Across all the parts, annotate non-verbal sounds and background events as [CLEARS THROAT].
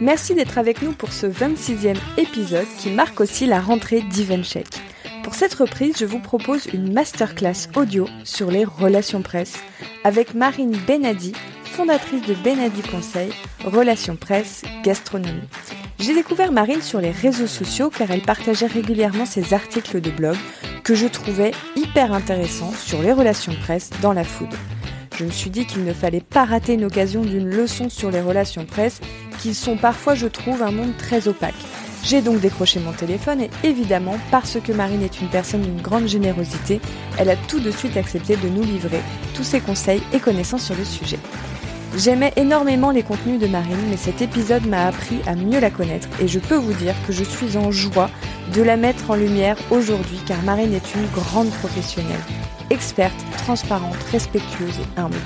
Merci d'être avec nous pour ce 26e épisode qui marque aussi la rentrée d'EventCheck. Pour cette reprise, je vous propose une masterclass audio sur les relations presse avec Marine Benadi, fondatrice de Benadi Conseil, Relations Presse, Gastronomie. J'ai découvert Marine sur les réseaux sociaux car elle partageait régulièrement ses articles de blog que je trouvais hyper intéressants sur les relations presse dans la food. Je me suis dit qu'il ne fallait pas rater une occasion d'une leçon sur les relations presse, qui sont parfois, je trouve, un monde très opaque. J'ai donc décroché mon téléphone et évidemment, parce que Marine est une personne d'une grande générosité, elle a tout de suite accepté de nous livrer tous ses conseils et connaissances sur le sujet. J'aimais énormément les contenus de Marine, mais cet épisode m'a appris à mieux la connaître et je peux vous dire que je suis en joie de la mettre en lumière aujourd'hui car Marine est une grande professionnelle, experte, transparente, respectueuse et humble.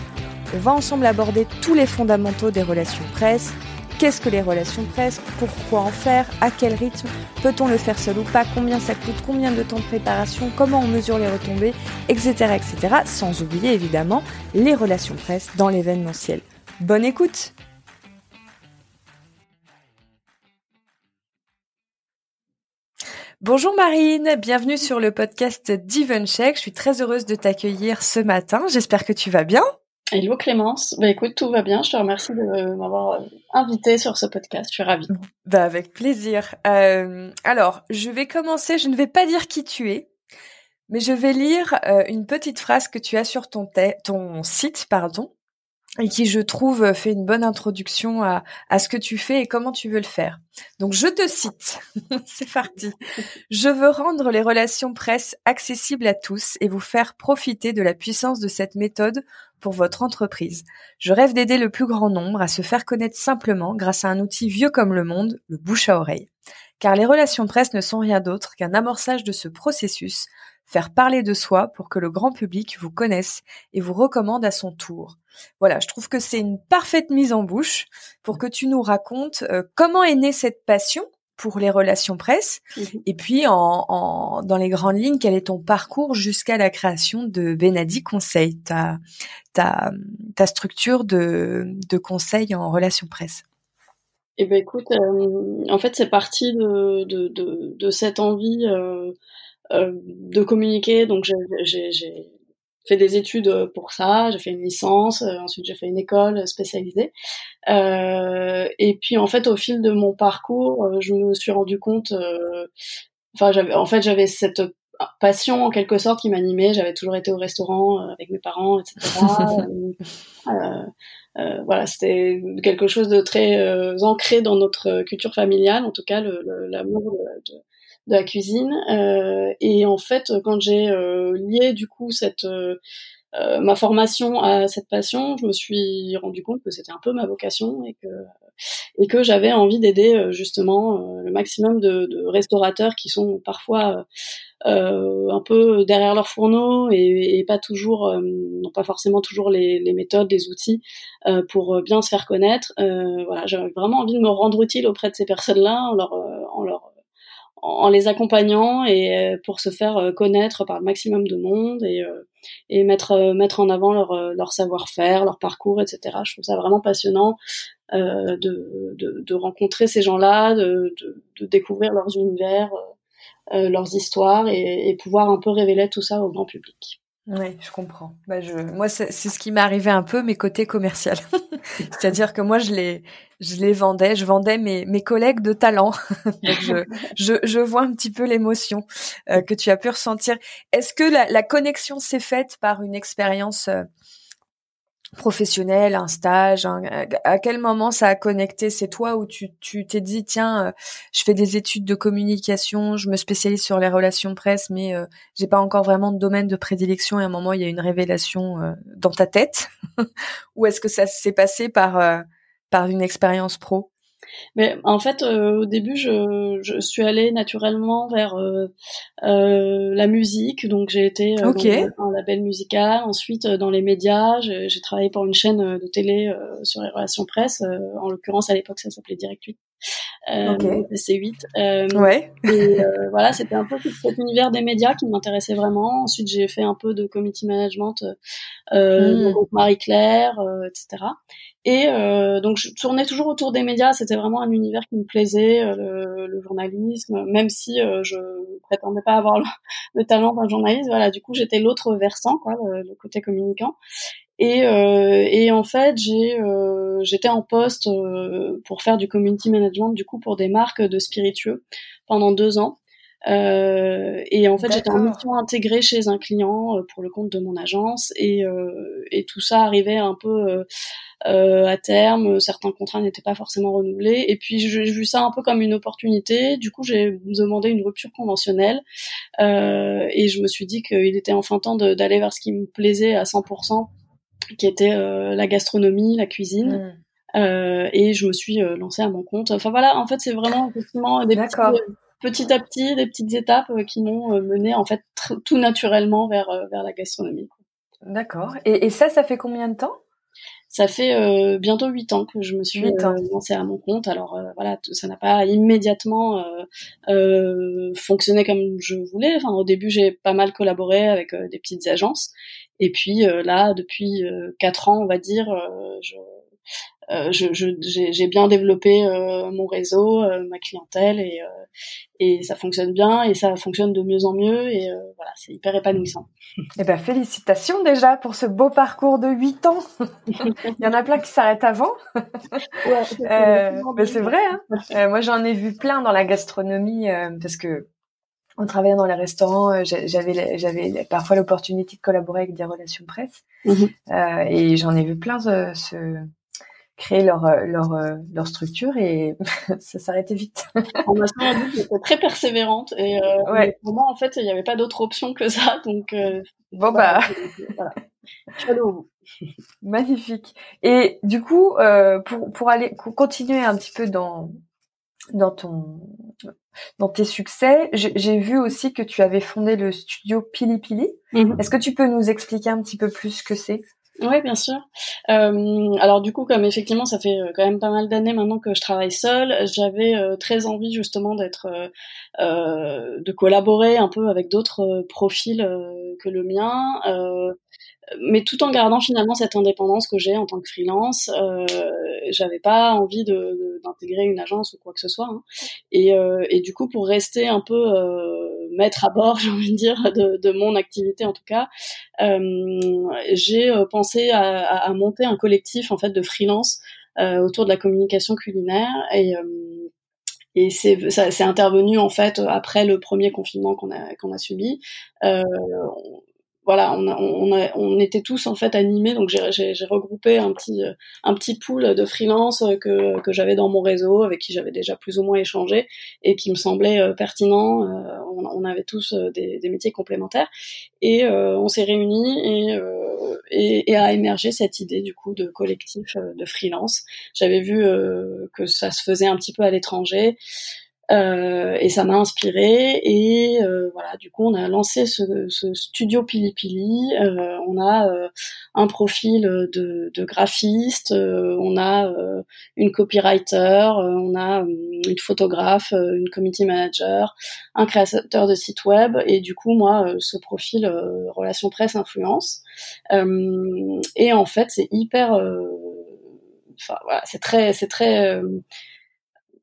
On va ensemble aborder tous les fondamentaux des relations presse. Qu'est-ce que les relations presse? Pourquoi en faire? À quel rythme? Peut-on le faire seul ou pas? Combien ça coûte? Combien de temps de préparation? Comment on mesure les retombées? Etc. etc. Sans oublier évidemment les relations presse dans l'événementiel. Bonne écoute Bonjour Marine, bienvenue sur le podcast d'Evencheck. Je suis très heureuse de t'accueillir ce matin. J'espère que tu vas bien. Hello Clémence, bah écoute, tout va bien. Je te remercie de m'avoir invité sur ce podcast. Je suis ravie. Bah avec plaisir. Euh, alors, je vais commencer. Je ne vais pas dire qui tu es, mais je vais lire euh, une petite phrase que tu as sur ton, ton site, pardon et qui, je trouve, fait une bonne introduction à, à ce que tu fais et comment tu veux le faire. Donc, je te cite. [LAUGHS] C'est parti. Je veux rendre les relations presse accessibles à tous et vous faire profiter de la puissance de cette méthode pour votre entreprise. Je rêve d'aider le plus grand nombre à se faire connaître simplement grâce à un outil vieux comme le monde, le bouche à oreille. Car les relations presse ne sont rien d'autre qu'un amorçage de ce processus, faire parler de soi pour que le grand public vous connaisse et vous recommande à son tour. Voilà, je trouve que c'est une parfaite mise en bouche pour que tu nous racontes euh, comment est née cette passion pour les relations presse mmh et puis en, dans les grandes lignes quel est ton parcours jusqu'à la création de Benadi Conseil, ta, ta, ta structure de, de conseil en relations presse? Eh ben écoute, euh, en fait c'est parti de, de, de, de, cette envie euh, de communiquer. Donc j'ai fait des études pour ça, j'ai fait une licence, euh, ensuite j'ai fait une école spécialisée. Euh, et puis en fait au fil de mon parcours, euh, je me suis rendu compte, enfin j'avais, en fait j'avais cette passion en quelque sorte qui m'animait. J'avais toujours été au restaurant avec mes parents, etc. [LAUGHS] euh, voilà, c'était quelque chose de très ancré dans notre culture familiale, en tout cas l'amour de, de la cuisine. Euh, et en fait, quand j'ai euh, lié du coup cette euh, ma formation à cette passion, je me suis rendu compte que c'était un peu ma vocation et que et que j'avais envie d'aider justement le maximum de, restaurateurs qui sont parfois un peu derrière leur fourneau et, pas toujours, n'ont pas forcément toujours les, méthodes, les outils pour bien se faire connaître. voilà, j'avais vraiment envie de me rendre utile auprès de ces personnes-là leur, en les accompagnant et pour se faire connaître par le maximum de monde et, et mettre mettre en avant leur leur savoir-faire, leur parcours, etc. Je trouve ça vraiment passionnant de, de, de rencontrer ces gens-là, de, de, de, découvrir leurs univers, leurs histoires et, et pouvoir un peu révéler tout ça au grand public. Oui, je comprends. Bah, je, moi, c'est ce qui m'est arrivé un peu, mes côtés commerciaux. [LAUGHS] C'est-à-dire que moi, je les, je les vendais, je vendais mes, mes collègues de talent. [LAUGHS] Donc, je, je, je, vois un petit peu l'émotion euh, que tu as pu ressentir. Est-ce que la, la connexion s'est faite par une expérience euh, professionnel, un stage À quel moment ça a connecté? C'est toi où tu tu t'es dit tiens, euh, je fais des études de communication, je me spécialise sur les relations presse, mais euh, j'ai pas encore vraiment de domaine de prédilection. Et à un moment, il y a une révélation euh, dans ta tête. [LAUGHS] Ou est-ce que ça s'est passé par par une expérience pro? Mais en fait, euh, au début, je, je, suis allée naturellement vers euh, euh, la musique. Donc, j'ai été dans un label musical. Ensuite, dans les médias, j'ai travaillé pour une chaîne de télé sur les relations presse. en l'occurrence, à l'époque, ça s'appelait Direct 8. Euh, C8. ouais. Et voilà, c'était un peu cet univers des médias qui m'intéressait vraiment. Ensuite, j'ai fait un peu de committee management euh, mmh. Marie-Claire, etc. Et euh, donc je tournais toujours autour des médias, c'était vraiment un univers qui me plaisait, euh, le, le, journalisme, même si euh, je prétendais pas avoir le, [LAUGHS] talent d'un journaliste. Voilà, du coup j'étais l'autre versant, quoi, le, côté communicant. Et, euh, et en fait j'ai euh, j'étais en poste pour faire du community management du coup pour des marques de spiritueux pendant deux ans. Euh, et en fait, j'étais en mission intégrée chez un client pour le compte de mon agence et, euh, et tout ça arrivait un peu euh, à terme, certains contrats n'étaient pas forcément renouvelés. Et puis j'ai vu ça un peu comme une opportunité. Du coup, j'ai demandé une rupture conventionnelle euh, et je me suis dit qu'il était enfin temps d'aller vers ce qui me plaisait à 100%, qui était euh, la gastronomie, la cuisine. Euh, et je me suis euh, lancée à mon compte. Enfin voilà, en fait, c'est vraiment effectivement des petits, petit à petit, des petites étapes qui m'ont mené en fait tout naturellement vers vers la gastronomie. D'accord. Et, et ça, ça fait combien de temps? Ça fait euh, bientôt huit ans que je me suis euh, lancée à mon compte. Alors euh, voilà, ça n'a pas immédiatement fonctionné comme je voulais. Enfin, au début, j'ai pas mal collaboré avec des petites agences, et puis là, depuis quatre ans, on va dire, je euh, j'ai bien développé euh, mon réseau, euh, ma clientèle et, et ça fonctionne bien et ça fonctionne de mieux en mieux et voilà, c'est hyper épanouissant. [LAUGHS] Eh ben félicitations déjà pour ce beau parcours de 8 ans. [LAUGHS] Il y en a plein qui s'arrêtent avant. mais c'est vrai. Hein moi j'en ai vu plein dans la gastronomie parce que en travaillant dans les restaurants, j'avais j'avais parfois l'opportunité de collaborer avec des relations presse mmh et j'en ai vu plein se créer leur euh, leur euh, leur structure et [LAUGHS] ça s'arrêtait vite. [LAUGHS] On m'a dit que j'étais très persévérante et euh, ouais. pour moi en fait il n'y avait pas d'autre option que ça donc euh, bon bah voilà. [LAUGHS] Magnifique. Et du coup euh, pour pour aller continuer un petit peu dans dans ton dans tes succès, j'ai vu aussi que tu avais fondé le studio Pili Pili. Mm-hmm. Est-ce que tu peux nous expliquer un petit peu plus ce que c'est? Oui, bien sûr. Euh, alors du coup, comme effectivement, ça fait euh, quand même pas mal d'années maintenant que je travaille seule, j'avais euh, très envie justement d'être, euh, de collaborer un peu avec d'autres profils que le mien mais tout en gardant finalement cette indépendance que j'ai en tant que freelance. Euh, J'avais pas envie d'intégrer de, une agence ou quoi que ce soit. Hein. Et, euh, et, du coup, pour rester un peu maître à bord, [LAUGHS] j'ai envie de dire, de, mon activité en tout cas, euh, j'ai euh, pensé à, monter un collectif en fait de freelance euh, autour de la communication culinaire. Et c'est ça intervenu en fait après le premier confinement qu'on a qu'on a subi voilà, on, on, on, était tous en fait animés, donc j'ai regroupé un petit un petit pool de freelance que, que j'avais dans mon réseau, avec qui j'avais déjà plus ou moins échangé et qui me semblait euh, pertinent. Euh, on, on, avait tous euh, des, des, métiers complémentaires et on s'est réunis et, et, et, a émergé cette idée du coup de collectif de freelance. J'avais vu que ça se faisait un petit peu à l'étranger. Euh, et ça m'a inspiré. Et euh, voilà du coup on a lancé ce, ce studio Pili Pili euh, on a euh, un profil de, de graphiste. Euh, on a une copywriter. On a une photographe une community manager un créateur de site web. Et du coup moi ce profil relation presse influence. Et en fait c'est hyper enfin voilà c'est très c'est très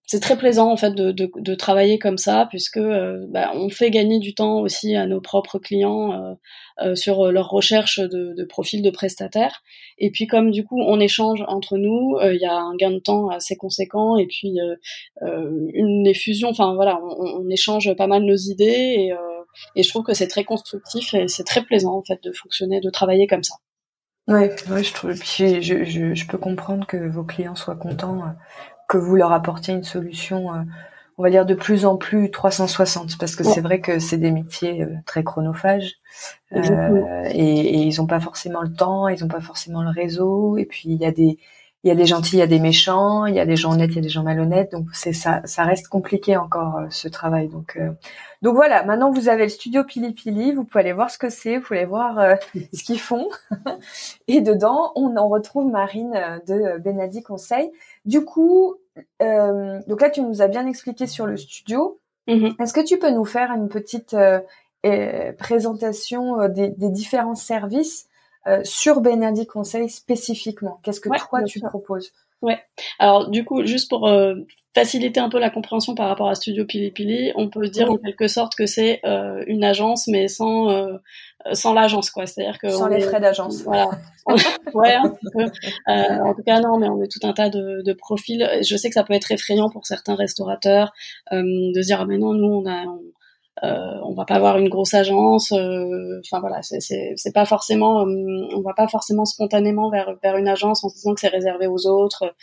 c'est très plaisant en fait de, de, de, travailler comme ça puisque euh, bah, on fait gagner du temps aussi à nos propres clients euh, euh, sur leur recherche de, de profils de prestataires et puis comme du coup on échange entre nous il y a un gain de temps assez conséquent et puis une effusion enfin voilà on, on, échange pas mal nos idées et, et je trouve que c'est très constructif et c'est très plaisant en fait de fonctionner de travailler comme ça Ouais, ouais, je trouve. Puis je, je, je, peux comprendre que vos clients soient contents que vous leur apportiez une solution, euh, on va dire de plus en plus 360, parce que c'est vrai que c'est des métiers euh, très chronophages euh, et, et, ils n'ont pas forcément le temps, ils n'ont pas forcément le réseau, et puis il y a des il y a des gentils, il y a des méchants, il y a des gens honnêtes, il y a des gens malhonnêtes, donc c'est ça, ça reste compliqué encore ce travail. Donc donc voilà, maintenant vous avez le studio Pili Pili, vous pouvez aller voir ce que c'est, vous pouvez voir ce qu'ils font, [LAUGHS] et dedans on en retrouve Marine de Benadi Conseil. Du coup, euh, donc là, tu nous as bien expliqué sur le studio. Mm-hmm. Est-ce que tu peux nous faire une petite euh, euh, présentation des, différents services sur Benadi Conseil spécifiquement? Qu'est-ce que toi, tu proposes? Ouais. Alors du coup, juste pour faciliter un peu la compréhension par rapport à Studio Pili Pili, on peut dire en quelque sorte que c'est une agence, mais sans sans l'agence quoi. C'est à dire que sans les frais d'agence. Voilà. [LAUGHS] Ouais un peu. Euh, en tout cas non mais on est tout un tas de, de, profils. Je sais que ça peut être effrayant pour certains restaurateurs euh, de se dire ah mais non nous on a on, euh, on va pas avoir une grosse agence euh, enfin voilà c'est pas forcément euh, on va pas forcément spontanément vers vers une agence en se disant que c'est réservé aux autres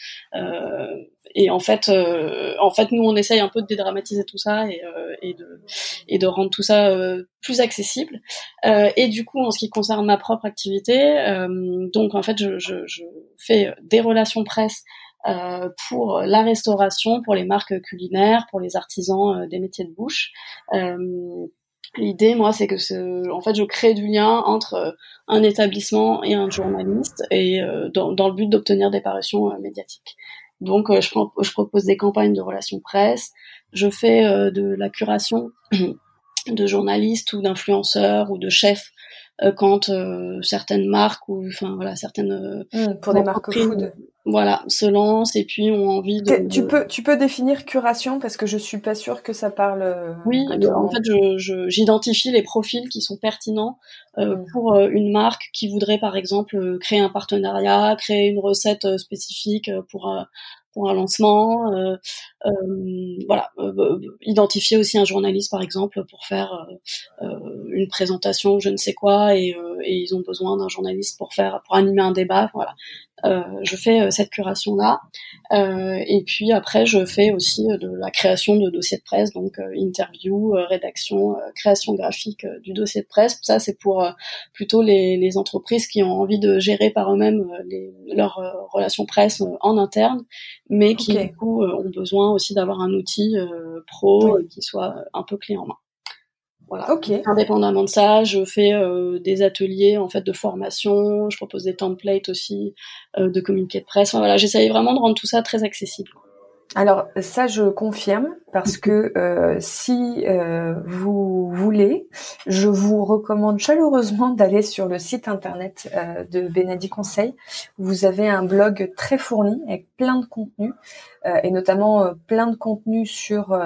et en fait, euh, en fait, nous, on essaye un peu de dédramatiser tout ça et, euh, et de et de rendre tout ça euh, plus accessible. et du coup, en ce qui concerne ma propre activité, donc en fait, je, je, je, fais des relations presse pour la restauration, pour les marques culinaires, pour les artisans des métiers de bouche. L'idée, moi, c'est que en fait, je crée du lien entre un établissement et un journaliste, et dans, le but d'obtenir des parutions médiatiques. Donc, euh, je, propose des campagnes de relations presse. Je fais euh, de la curation [CLEARS THROAT] de journalistes ou d'influenceurs ou de chefs euh, quand certaines marques ou enfin voilà certaines mmh, pour des marques food voilà se lancent et puis ont envie de, tu peux tu peux définir curation parce que je suis pas sûre que ça parle oui en fait je j'identifie les profils qui sont pertinents mmh. pour une marque qui voudrait par exemple créer un partenariat créer une recette spécifique pour pour un lancement, euh, euh, voilà, euh, identifier aussi un journaliste par exemple pour faire une présentation, je ne sais quoi, et, et ils ont besoin d'un journaliste pour faire, pour animer un débat, voilà. Euh, je fais cette curation là euh, et puis après je fais aussi de la création de dossiers de presse donc interview rédaction création graphique du dossier de presse ça c'est pour plutôt les, les, entreprises qui ont envie de gérer par eux-mêmes leurs relations presse en interne mais qui du coup ont besoin aussi d'avoir un outil pro qui soit un peu clé en main voilà. Indépendamment de ça, je fais euh, des ateliers en fait de formation, je propose des templates aussi euh, de communiqués de presse. voilà, j'essaye vraiment de rendre tout ça très accessible. Alors ça, je confirme parce que euh, si vous voulez, je vous recommande chaleureusement [LAUGHS] d'aller sur le site internet de Benadi Conseil. Vous avez un blog très fourni avec plein de contenus et notamment plein de contenus sur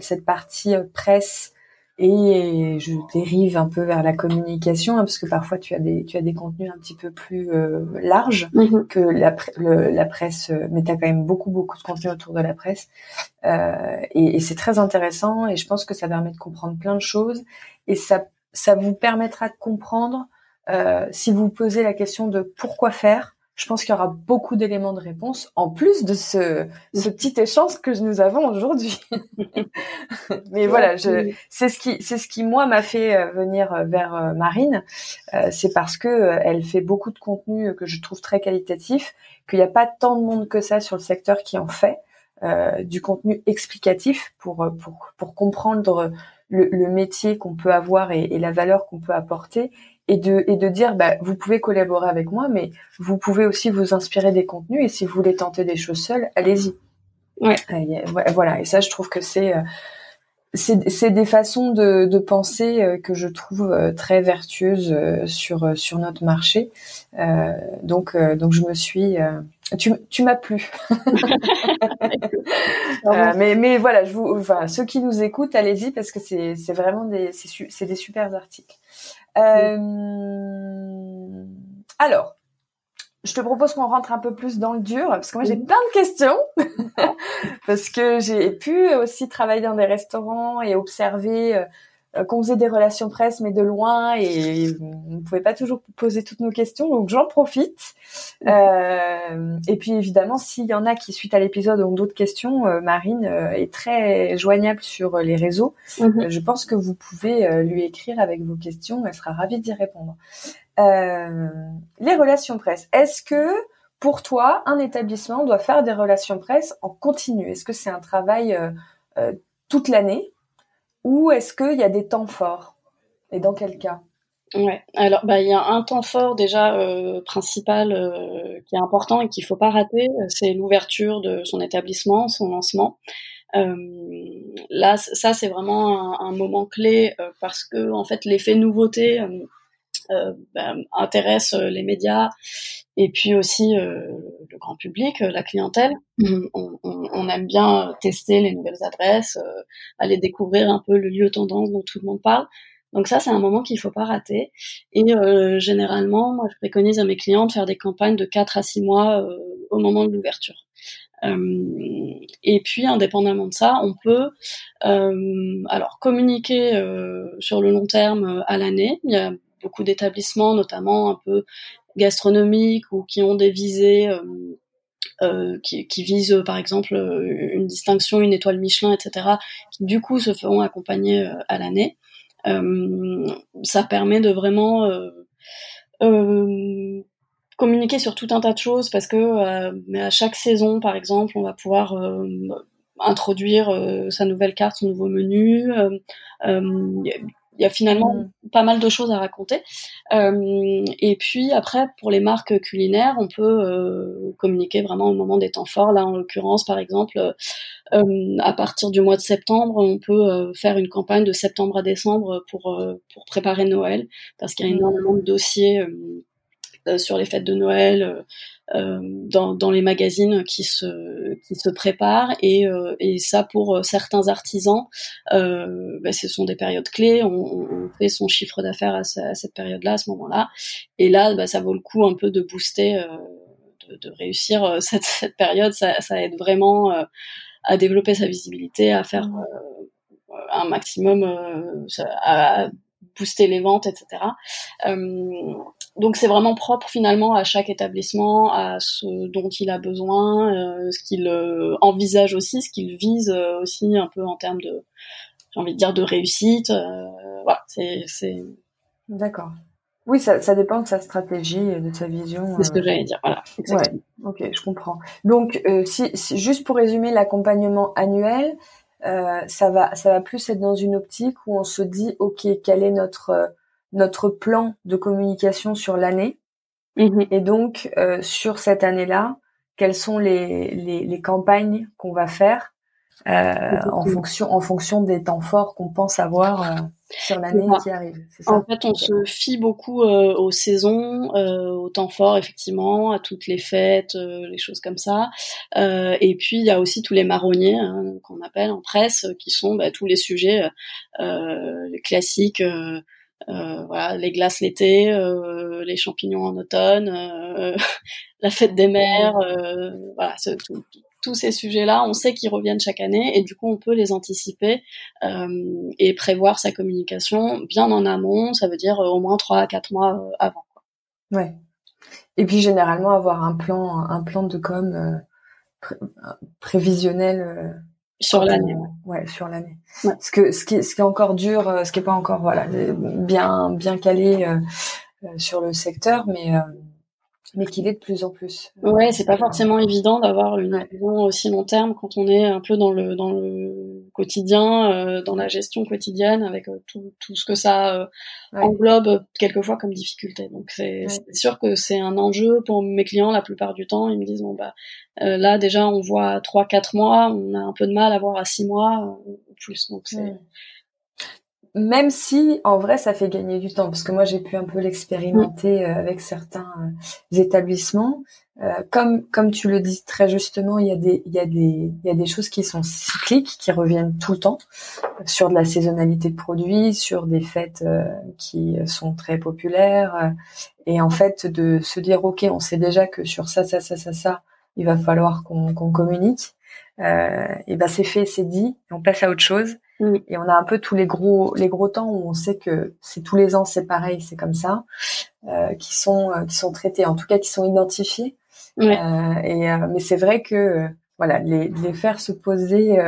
cette partie presse et je dérive un peu vers la communication hein, parce que parfois tu as des tu as des contenus un petit peu plus euh, larges mm-hmm. que la, la presse euh, mais tu as quand même beaucoup beaucoup de contenu autour de la presse euh, et, et c'est très intéressant et je pense que ça permet de comprendre plein de choses et ça ça vous permettra de comprendre euh, si vous posez la question de pourquoi faire je pense qu'il y aura beaucoup d'éléments de réponse en plus de ce, ce petit échange que nous avons aujourd'hui. [LAUGHS] Mais voilà, je, c'est ce qui, c'est ce qui moi m'a fait euh, venir euh, vers euh, Marine. c'est parce que elle fait beaucoup de contenu que je trouve très qualitatif, qu'il n'y a pas tant de monde que ça sur le secteur qui en fait. du contenu explicatif pour pour pour comprendre le, le métier qu'on peut avoir et, et la valeur qu'on peut apporter et de et de dire bah vous pouvez collaborer avec moi mais vous pouvez aussi vous inspirer des contenus et si vous voulez tenter des choses seules allez-y ouais voilà et ça je trouve que c'est c'est des façons de, de penser euh, que je trouve euh, très vertueuses euh, sur sur notre marché. donc donc je me suis tu, tu m'as plu. [LAUGHS] mais mais voilà, je vous enfin ceux qui nous écoutent, allez-y parce que c'est c'est vraiment des c'est c'est des super articles. Alors je te propose qu'on rentre un peu plus dans le dur, parce que moi j'ai plein de questions, [LAUGHS] parce que j'ai pu aussi travailler dans des restaurants et observer euh, qu'on faisait des relations presse, mais de loin, et on ne pouvait pas toujours poser toutes nos questions, donc j'en profite. Euh, et puis évidemment, s'il y en a qui, suite à l'épisode, ont d'autres questions, euh, Marine est très joignable sur les réseaux. Mhm. je pense que vous pouvez lui écrire avec vos questions, elle sera ravie d'y répondre. Euh, les relations presse. Est-ce que pour toi, un établissement doit faire des relations presse en continu? Est-ce que c'est un travail euh, euh, toute l'année? Ou est-ce qu'il y a des temps forts? Et dans quel cas? Ouais. Alors, bah, il y a un temps fort déjà principal qui est important et qu'il faut pas rater, c'est l'ouverture de son établissement, son lancement. là, ça c'est vraiment un, un moment clé parce que en fait l'effet nouveauté ben, intéresse euh, les médias et puis aussi euh, le grand public, la clientèle. Mm-hmm. On, on, on, aime bien tester les nouvelles adresses, aller découvrir un peu le lieu tendance dont tout le monde parle. Donc ça, c'est un moment qu'il faut pas rater. Et euh, généralement, moi, je préconise à mes clients de faire des campagnes de 4 à 6 mois euh, au moment de l'ouverture. Euh, et puis, indépendamment de ça, on peut alors communiquer sur le long terme à l'année. Il y a beaucoup d'établissements, notamment un peu gastronomiques ou qui ont des visées euh, euh, qui, visent par exemple une distinction, une étoile Michelin, etc., qui du coup se feront accompagner euh, à l'année. ça permet de vraiment communiquer sur tout un tas de choses parce que à chaque saison, par exemple, on va pouvoir introduire sa nouvelle carte, son nouveau menu il y a finalement mm. pas mal de choses à raconter. Euh, et puis après, pour les marques culinaires, on peut euh, communiquer vraiment au moment des temps forts. Là, en l'occurrence, par exemple, euh, à partir du mois de septembre, on peut faire une campagne de septembre à décembre pour pour préparer Noël, parce qu'il y a mm. énormément de dossiers sur les fêtes de Noël. Euh, dans, dans, les magazines qui se qui se préparent et, euh, et ça pour euh, certains artisans euh, bah, ce sont des périodes clés on, on fait son chiffre d'affaires à, cette période-là à ce moment-là et là bah, ça vaut le coup un peu de booster de, de, réussir [LAUGHS] cette, cette période ça, ça, aide vraiment à développer sa visibilité à faire mmh. un maximum à booster les ventes etc donc c'est vraiment propre finalement à chaque établissement, à ce dont il a besoin, euh, ce qu'il euh, envisage aussi, ce qu'il vise euh, aussi un peu en termes de, j'ai envie de dire, de réussite. voilà, c'est, c'est. D'accord. Oui, ça, ça dépend de sa stratégie et de sa vision. C'est ce que j'allais dire. Voilà. Ouais. Ok, je comprends. Donc, si, juste pour résumer, l'accompagnement annuel, ça va, ça va plus être dans une optique où on se dit, ok, quel est notre notre plan de communication sur l'année. Mm-hmm. Et donc, euh, sur cette année-là, quelles sont les, les, les campagnes qu'on va faire euh, en fonction en fonction des temps forts qu'on pense avoir euh, sur l'année qui arrive. Ça? En fait, on se fie beaucoup euh, aux saisons, euh, aux temps forts effectivement, à toutes les fêtes, les choses comme ça. et puis il y a aussi tous les marronniers hein, qu'on appelle en presse, qui sont bah, tous les sujets classiques. Euh, voilà, les glaces l'été, euh, les champignons en automne, euh, [LAUGHS] la fête des mers, voilà, tous ces sujets-là, on sait qu'ils reviennent chaque année et du coup on peut les anticiper et prévoir sa communication bien en amont, ça veut dire au moins trois à quatre mois avant. Quoi. Ouais. Et puis généralement avoir un plan, un plan de com prévisionnel sur l'année. Ouais, sur l'année. Ce que ce qui ce qui est encore dur, euh, ce qui est pas encore voilà bien bien calé euh, euh, sur le secteur, mais mais qu'il est de plus en plus. Ouais, c'est pas forcément évident d'avoir une vision aussi long terme quand on est un peu dans le dans le quotidien, euh, dans la gestion quotidienne, avec euh, tout, tout ce que ça euh, englobe quelquefois comme difficulté. Donc c'est sûr que c'est un enjeu pour mes clients la plupart du temps. Ils me disent bon bah là déjà on voit trois quatre mois, on a un peu de mal à voir à six mois ou plus. Donc c'est même si en vrai ça fait gagner du temps parce que moi j'ai pu un peu l'expérimenter euh, avec certains euh, établissements. Euh, comme comme tu le dis très justement il y a des il y a des il y a des choses qui sont cycliques qui reviennent tout le temps sur de la saisonnalité de produits sur des fêtes qui sont très populaires et en fait de se dire ok on sait déjà que sur ça ça ça ça ça il va falloir qu'on qu'on communique et ben c'est fait c'est dit on passe à autre chose et on a un peu tous les gros les gros temps où on sait que c'est tous les ans c'est pareil, c'est comme ça, euh, qui sont euh, qui sont traités, en tout cas qui sont identifiés. Euh, et euh, mais c'est vrai que voilà, les, les faire se poser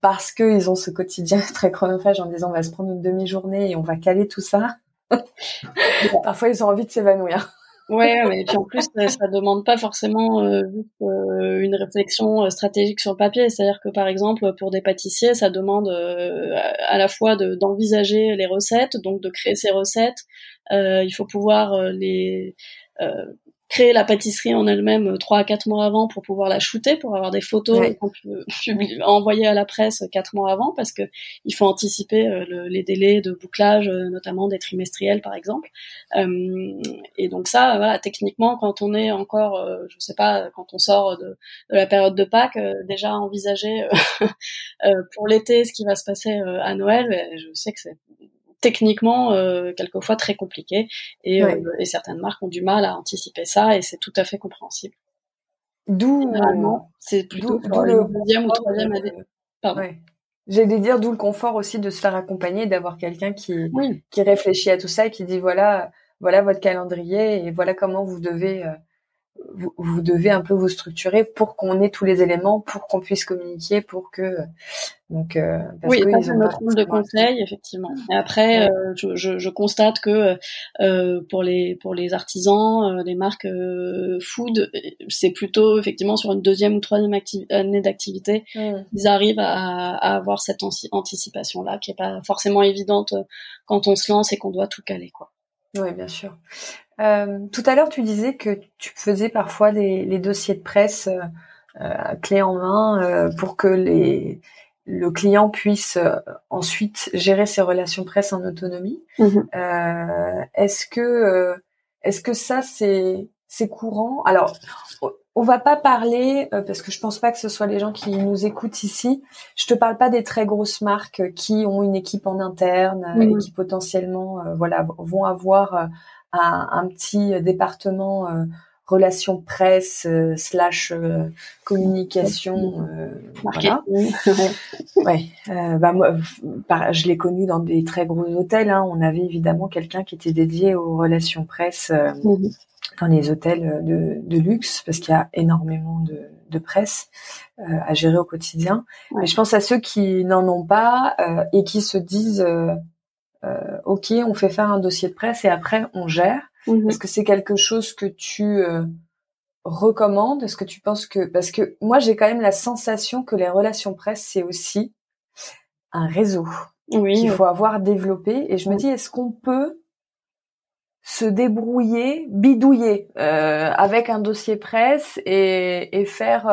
parce qu'ils ont ce quotidien [LAUGHS] très chronophage en disant on va se prendre une demi-journée et on va caler tout ça. [LAUGHS] Parfois ils ont envie de s'évanouir. Ouais, mais puis en plus, ça, demande pas forcément euh, euh, une réflexion euh, stratégique sur le papier. C'est-à-dire que par exemple, pour des pâtissiers, ça demande à la fois d'envisager les recettes, donc de créer ces recettes. il faut pouvoir les créer la pâtisserie en elle-même euh, trois à quatre mois avant pour pouvoir la shooter, pour avoir des photos qu'on peut [LAUGHS] envoyer à la presse quatre mois avant, parce que il faut anticiper euh, les délais de bouclage, euh, notamment des trimestriels par exemple. et donc ça, voilà, techniquement, quand on est encore, je sais pas, quand on sort de, de la période de Pâques, déjà envisager [LAUGHS] pour l'été ce qui va se passer à Noël, je sais que c'est techniquement euh, quelquefois très compliqué et, euh, et, certaines marques ont du mal à anticiper ça et c'est tout à fait compréhensible. D'où c'est plutôt le deuxième ou troisième année. Ouais. J'allais dire d'où le confort aussi de se faire accompagner, d'avoir quelqu'un qui qui réfléchit à tout ça et qui dit voilà voilà votre calendrier et voilà comment vous devez euh, vous, vous, devez un peu vous structurer pour qu'on ait tous les éléments, pour qu'on puisse communiquer, pour que donc euh, parce oui, c'est notre rôle de conseil effectivement. Et après, euh, je, je, je, constate que euh, pour les pour les artisans, euh, les marques food, c'est plutôt effectivement sur une deuxième ou troisième année d'activité, mmh. ils arrivent à, à avoir cette anticipation là, qui est pas forcément évidente quand on se lance et qu'on doit tout caler quoi. Oui, bien sûr. Euh, tout à l'heure, tu disais que tu faisais parfois des, les dossiers de presse euh, euh clés en main euh, pour que les, le client puisse euh, ensuite gérer ses relations presse en autonomie. Mmh est-ce que est-ce que ça c'est c'est courant? Alors, on va pas parler parce que je pense pas que ce soit les gens qui nous écoutent ici. Je te parle pas des très grosses marques qui ont une équipe en interne et mmh qui potentiellement voilà vont avoir un, petit département euh, relations presse euh, slash euh, communication voilà [LAUGHS] ouais bah moi je l'ai connu dans des très gros hôtels hein. on avait évidemment quelqu'un qui était dédié aux relations presse mhm. dans les hôtels de, de luxe parce qu'il y a énormément de, de presse à gérer au quotidien mais je pense à ceux qui n'en ont pas et qui se disent euh, ok, on fait faire un dossier de presse et après on gère. Mhm. Est-ce que c'est quelque chose que tu euh, recommandes? Est-ce que tu penses que parce que moi j'ai quand même la sensation que les relations presse c'est aussi un réseau oui, qu'il faut avoir développé et je me dis est-ce qu'on peut se débrouiller, bidouiller euh, avec un dossier presse et, et faire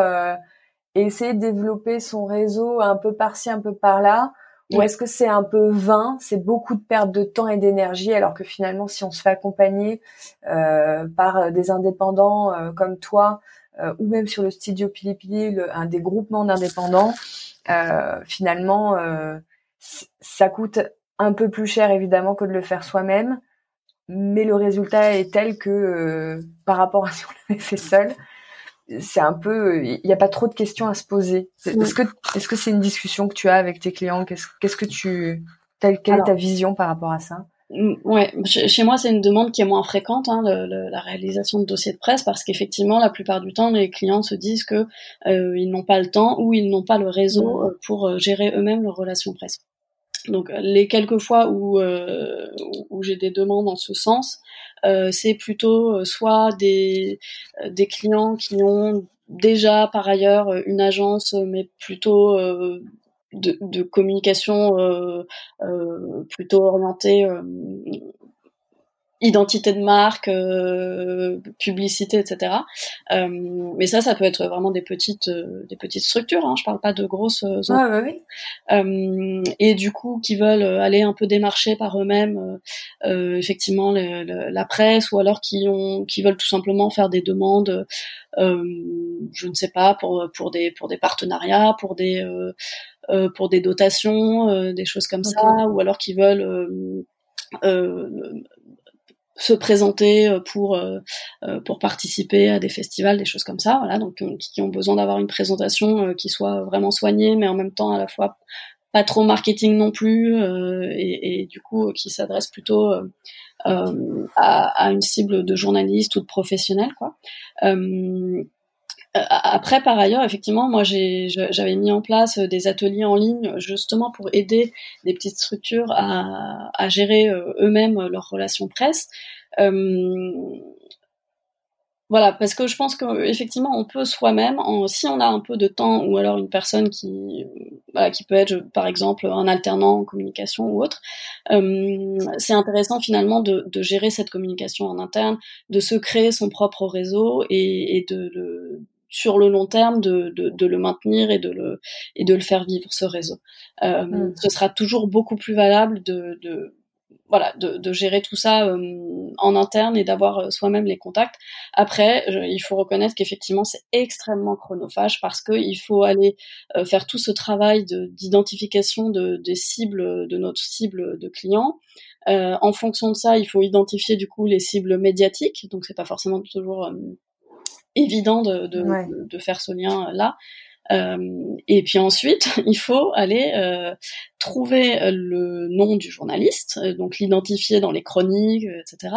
et essayer de développer son réseau un peu par-ci, un peu par-là ou est-ce que c'est un peu vain, c'est beaucoup de perte de temps et d'énergie, alors que finalement, si on se fait accompagner euh, par euh, des indépendants euh, comme toi, euh, ou même sur le studio Pili un des groupements d'indépendants, finalement, ça coûte un peu plus cher évidemment que de le faire soi-même, mais le résultat est tel que par rapport à si on l'avait fait seul, c'est un peu, il n'y a pas trop de questions à se poser. Est-ce que, est-ce que c'est une discussion que tu as avec tes clients? Qu'est-ce, qu'est-ce que tu, quelle est ta vision par rapport à ça? Ouais, chez moi c'est une demande qui est moins fréquente, hein, la réalisation de dossiers de presse, parce qu'effectivement la plupart du temps les clients se disent que euh, ils n'ont pas le temps ou ils n'ont pas le réseau mm. euh, pour euh, gérer eux-mêmes leurs relations presse. Donc les quelques fois où, où j'ai des demandes en ce sens, c'est plutôt soit des des clients qui ont déjà par ailleurs une agence, mais plutôt de, communication euh, euh, plutôt orientée identité de marque, euh, publicité, etc. Euh, mais ça, ça peut être vraiment des petites, euh, des petites structures. Hein, je parle pas de grosses. Ouais, ouais, et du coup, qui veulent aller un peu démarcher par eux-mêmes, effectivement, la presse, ou alors qui ont, qui veulent tout simplement faire des demandes. je ne sais pas pour pour des pour des partenariats, pour des pour des dotations, des choses comme ça, ou alors qui veulent euh, se présenter euh, pour euh, euh, pour participer à des festivals, des choses comme ça, voilà, donc qui ont besoin d'avoir une présentation qui soit vraiment soignée, mais en même temps à la fois pas trop marketing non plus, et, du coup qui s'adresse plutôt à, à, une cible de journalistes ou de professionnels, quoi. Après, par ailleurs, effectivement, moi, j'avais mis en place des ateliers en ligne justement pour aider des petites structures à, à gérer eux-mêmes leurs relations presse. Euh, voilà, parce que je pense qu'effectivement, on peut soi-même, si on a un peu de temps, ou alors une personne qui, voilà, qui peut être, par exemple, un alternant en communication ou autre, euh, c'est intéressant finalement de, de, gérer cette communication en interne, de se créer son propre réseau et, et de le sur le long terme de, de, de, le maintenir et de le et de le faire vivre ce réseau. Euh, mmh. Ce sera toujours beaucoup plus valable de, de voilà, de, de, gérer tout ça euh, en interne et d'avoir euh, soi-même les contacts. Après, il faut reconnaître qu'effectivement c'est extrêmement chronophage parce qu'il faut aller euh, faire tout ce travail d'identification de, des cibles, de notre cible de clients. en fonction de ça, il faut identifier du coup les cibles médiatiques, donc c'est pas forcément toujours évident de, de, de, faire ce lien là. Euh, et puis ensuite, [LAUGHS] il faut aller euh, trouver le nom du journaliste, euh, donc l'identifier dans les chroniques, etc.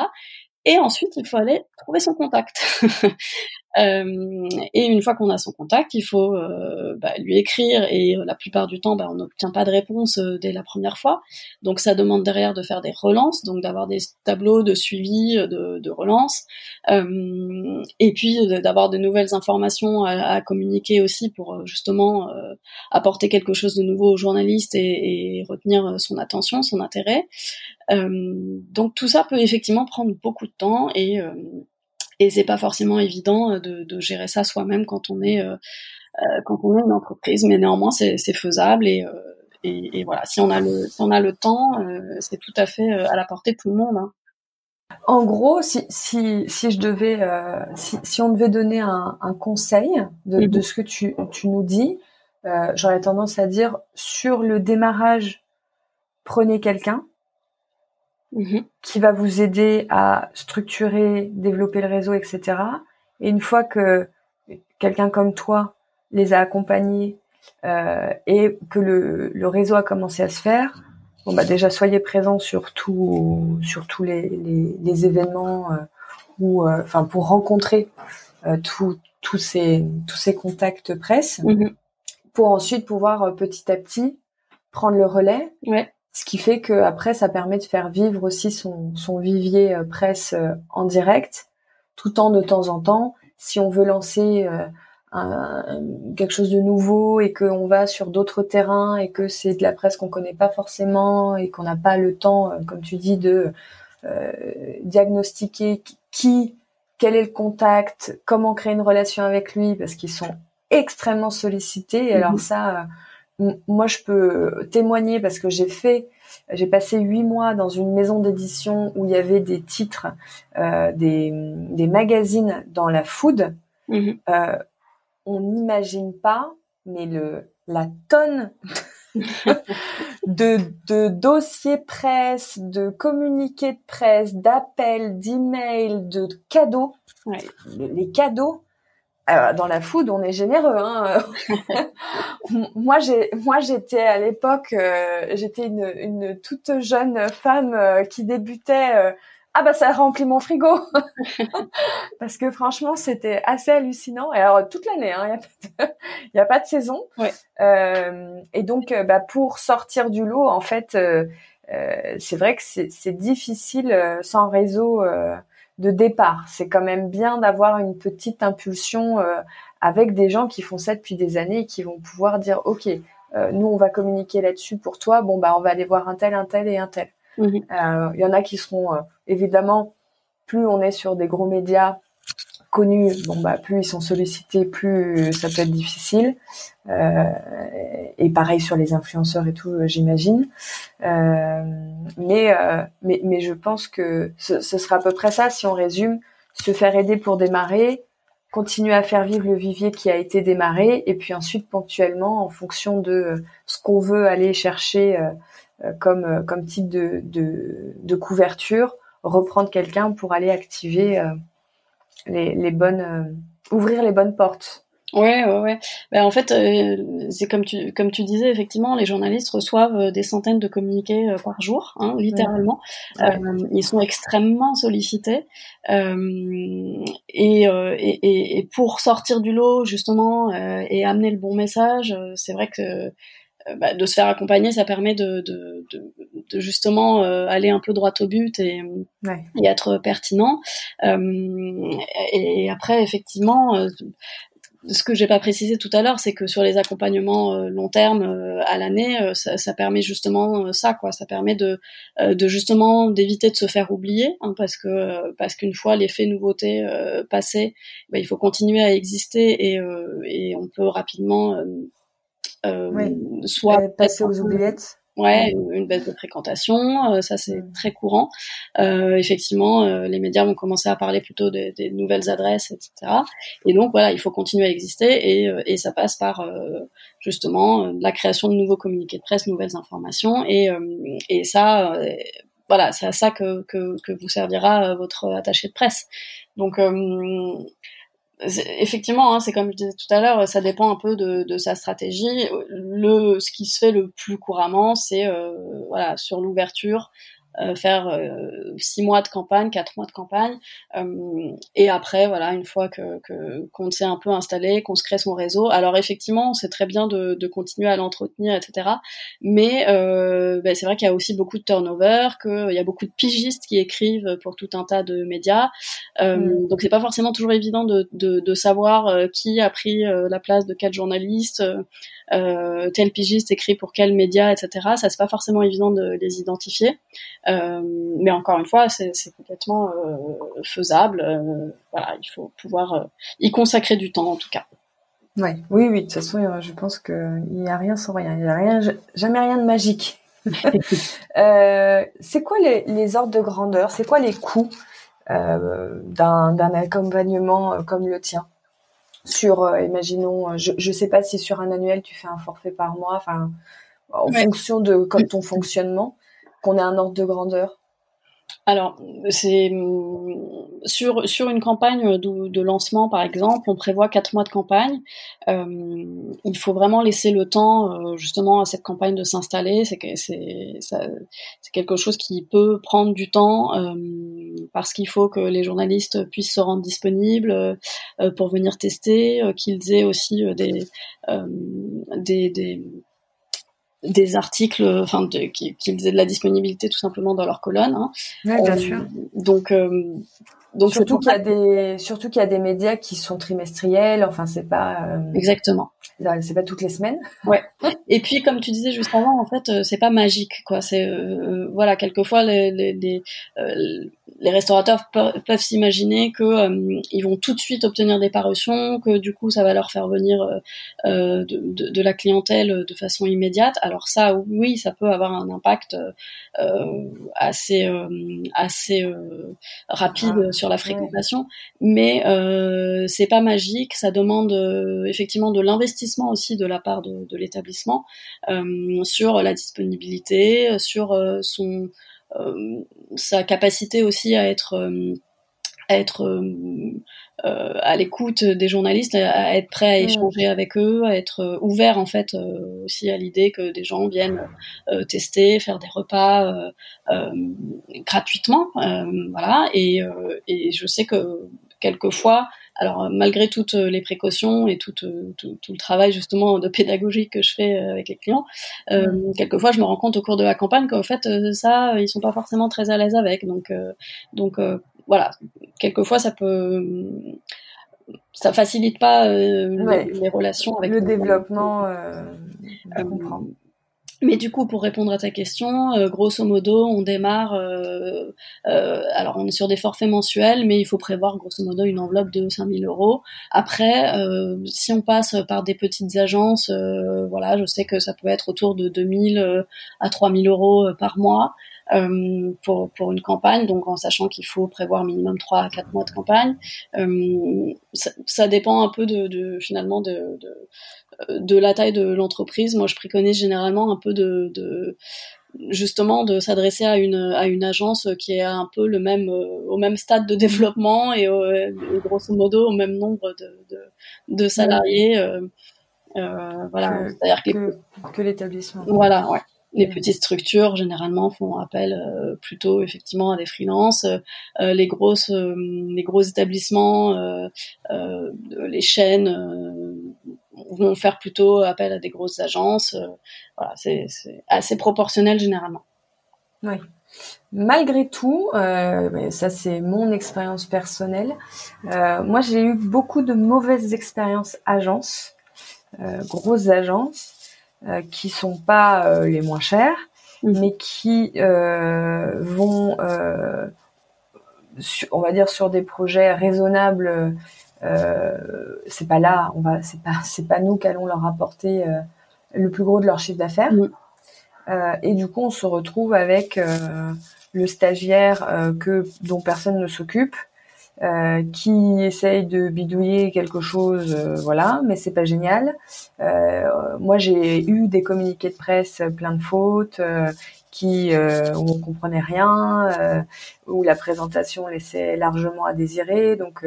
Et ensuite, il faut aller trouver son contact. [LAUGHS] Euh, et une fois qu'on a son contact, il faut euh, bah, lui écrire et euh, la plupart du temps, bah, on n'obtient pas de réponse dès la première fois. Donc ça demande derrière de faire des relances, donc d'avoir des tableaux de suivi de, de relance, et puis d'avoir de nouvelles informations à, communiquer aussi pour justement apporter quelque chose de nouveau au journaliste et, et retenir son attention, son intérêt. donc tout ça peut effectivement prendre beaucoup de temps et et c'est pas forcément évident euh, de, de gérer ça soi-même quand on est euh, euh, quand on est une entreprise, mais néanmoins c'est faisable et, et, et, voilà. Si on a le si on a le temps, c'est tout à fait à la portée de tout le monde. Hein. En gros, si, si, si je devais, si, si, on devait donner un, un conseil de, de, mhm. ce que tu, tu nous dis, euh, j'aurais tendance à dire sur le démarrage, prenez quelqu'un Mhm. qui va vous aider à structurer, développer le réseau, etc. Et une fois que quelqu'un comme toi les a accompagnés euh, et que le, le, réseau a commencé à se faire, bon bah déjà soyez présents sur tout, sur tous les, les, les événements euh, ou euh, enfin pour rencontrer euh, tous ces tous ces contacts presse mhm. pour ensuite pouvoir euh, petit à petit prendre le relais ouais. Ce qui fait que après, ça permet de faire vivre aussi son, son vivier euh, presse euh, en direct, tout en de temps en temps, si on veut lancer euh, un, quelque chose de nouveau et qu'on va sur d'autres terrains et que c'est de la presse qu'on connaît pas forcément et qu'on n'a pas le temps, comme tu dis, de euh, diagnostiquer qui, quel est le contact, comment créer une relation avec lui, parce qu'ils sont extrêmement sollicités. Et alors mhm. ça, moi, je peux témoigner parce que j'ai fait, j'ai passé huit mois dans une maison d'édition où il y avait des titres, euh, des, des, magazines dans la food. Mm-hmm. Euh, on n'imagine pas, mais le la tonne [LAUGHS] de, de dossiers presse, de communiqués de presse, d'appels, d'emails, de cadeaux. Ouais. Les cadeaux, alors, dans la food, on est généreux. Hein [LAUGHS] moi, j'ai, moi, j'étais à l'époque, euh, j'étais une, une, toute jeune femme euh, qui débutait. Euh, ah bah ça remplit mon frigo [LAUGHS] parce que franchement c'était assez hallucinant et alors toute l'année hein, il y, a pas de [LAUGHS] saison ouais. et donc bah, pour sortir du lot en fait c'est vrai que c'est difficile sans réseau de départ. C'est quand même bien d'avoir une petite impulsion avec des gens qui font ça depuis des années et qui vont pouvoir dire ok, nous on va communiquer là-dessus pour toi. Bon bah on va aller voir un tel, un tel et un tel. Mhm. Il y en a qui seront évidemment plus on est sur des gros médias connus, bon bah plus ils sont sollicités, plus ça peut être difficile. Euh, et pareil sur les influenceurs et tout, euh, j'imagine. Euh, mais, euh, mais mais je pense que ce, sera à peu près ça si on résume se faire aider pour démarrer, continuer à faire vivre le vivier qui a été démarré, et puis ensuite ponctuellement en fonction de ce qu'on veut aller chercher comme comme type de, de couverture, reprendre quelqu'un pour aller activer les, les bonnes, euh, ouvrir les bonnes portes. Ouais, ouais, ouais. Ben, en fait, euh, c'est comme tu, comme tu disais, effectivement, les journalistes reçoivent euh, des centaines de communiqués par jour, hein, littéralement. ils sont extrêmement sollicités. Et, et, et, pour sortir du lot, justement, et amener le bon message, c'est vrai que bah, de se faire accompagner, ça permet de, de, de, de justement euh, aller un peu droit au but et, et être pertinent. Euh, et, après, effectivement, euh, ce que j'ai pas précisé tout à l'heure, c'est que sur les accompagnements long terme à l'année, ça, ça, permet justement ça, quoi. Ça permet de, de justement d'éviter de se faire oublier, hein, parce que parce qu'une fois l'effet nouveauté passé, bah, il faut continuer à exister et, et on peut rapidement euh, soit passer aux oubliettes. Ouais, une, baisse de fréquentation, euh, ça c'est mm. très courant. Euh, effectivement, euh, les médias vont commencer à parler plutôt des, des, nouvelles adresses, etc. Et donc voilà, il faut continuer à exister et, et ça passe par justement la création de nouveaux communiqués de presse, nouvelles informations et, et ça, voilà, c'est à ça que, que, que vous servira votre attaché de presse. Donc effectivement, hein, c'est comme je disais tout à l'heure, ça dépend un peu de, sa stratégie. Le, ce qui se fait le plus couramment, c'est euh, voilà sur l'ouverture, euh, faire euh, six mois de campagne, quatre mois de campagne, euh, et après voilà une fois que qu'on s'est un peu installé, qu'on se crée son réseau. Alors effectivement, c'est très bien de, de continuer à l'entretenir, etc. Mais ben, c'est vrai qu'il y a aussi beaucoup de turnover, qu'il y a beaucoup de pigistes qui écrivent pour tout un tas de médias. Mm. Donc c'est pas forcément toujours évident de, de, de savoir qui a pris la place de quel journaliste euh, tel pigiste écrit pour quel média, etc. Ça c'est pas forcément évident de les identifier, euh, mais encore une fois, c'est complètement euh, faisable. Voilà, il faut pouvoir y consacrer du temps en tout cas. Ouais, oui, oui. De toute façon, je pense qu'il n'y a rien sans rien. Il n'y a rien, jamais rien de magique. [LAUGHS] c'est quoi les, les, ordres de grandeur? C'est quoi les coûts d'un accompagnement comme le tien? Sur, euh, imaginons, euh, je ne sais pas si sur un annuel tu fais un forfait par mois, enfin, en fonction de comme ton fonctionnement, qu'on ait un ordre de grandeur. Alors, c'est sur sur une campagne de, lancement, par exemple, on prévoit quatre mois de campagne. Euh, il faut vraiment laisser le temps, euh, justement, à cette campagne de s'installer. C'est quelque chose qui peut prendre du temps euh, parce qu'il faut que les journalistes puissent se rendre disponibles euh, pour venir tester, euh, qu'ils aient aussi des, des, des des articles, enfin, qu'ils aient de la disponibilité tout simplement dans leur colonne. Hein. bien euh, sûr. Donc, euh, donc surtout qu'il y a des, surtout qu'il y a des médias qui sont trimestriels. Enfin, c'est pas. Euh, Exactement. C'est pas toutes les semaines. [LAUGHS] Ouais. Et puis, comme tu disais juste avant, en fait, c'est pas magique, quoi. C'est voilà, quelquefois les, les, les les restaurateurs peuvent s'imaginer que euh, ils vont tout de suite obtenir des parutions, que du coup ça va leur faire venir euh, euh, de, de, de, la clientèle de façon immédiate. Alors ça, oui, ça peut avoir un impact assez assez rapide ah, sur la fréquentation, mais c'est pas magique. Ça demande effectivement de l'investissement aussi de la part de, de l'établissement sur la disponibilité, sur son euh, sa capacité aussi à être euh, à être euh, à l'écoute des journalistes, à, être prêt à mm. échanger avec eux, à être ouvert en fait aussi à l'idée que des gens viennent tester, faire des repas gratuitement, voilà. Et, et je sais que quelquefois alors malgré toutes les précautions et tout, tout, tout, le travail justement de pédagogie que je fais avec les clients, euh, mm. quelquefois je me rends compte au cours de la campagne qu'en fait euh, ça ils sont pas forcément très à l'aise avec. Donc euh, donc voilà, quelquefois ça peut, ça facilite pas les, relations avec le développement. je comprends. Mais du coup, pour répondre à ta question, euh, grosso modo, on démarre. Euh, euh, alors, on est sur des forfaits mensuels, mais il faut prévoir grosso modo une enveloppe de 5000 euros. Après, si on passe par des petites agences, voilà, je sais que ça peut être autour de 2000 à 3000 euros par mois. Euh, pour, pour une campagne, donc en sachant qu'il faut prévoir minimum 3 à 4 mois de campagne. Euh, ça, ça, dépend un peu de, de finalement de, de, de, la taille de l'entreprise. Moi, je préconise généralement un peu de, de justement de s'adresser à une à une agence qui est un peu le même au même stade de développement et, grosso modo au même nombre de, de, de salariés euh, euh, voilà c'est-à-dire que, que l'établissement voilà ouais les petites structures généralement font appel euh, plutôt effectivement à des freelances. Euh, les grosses, euh, les gros établissements, les chaînes vont faire plutôt appel à des grosses agences. voilà, c'est assez proportionnel généralement. Oui. Malgré tout, ça c'est mon expérience personnelle. moi, j'ai eu beaucoup de mauvaises expériences agences, grosses agences. Euh, qui sont pas euh, les moins chers, mmh. mais qui euh, vont, on va dire, sur des projets raisonnables. c'est pas là, on va, c'est pas, [LAUGHS] c'est pas nous qui allons leur apporter le plus gros de leur chiffre d'affaires. Mmh. et du coup, on se retrouve avec le stagiaire que dont personne ne s'occupe, euh, qui essaye de bidouiller quelque chose, euh, voilà, mais c'est pas génial. Euh, moi, j'ai eu des communiqués de presse plein de fautes, qui où on comprenait rien, où la présentation laissait largement à désirer. Donc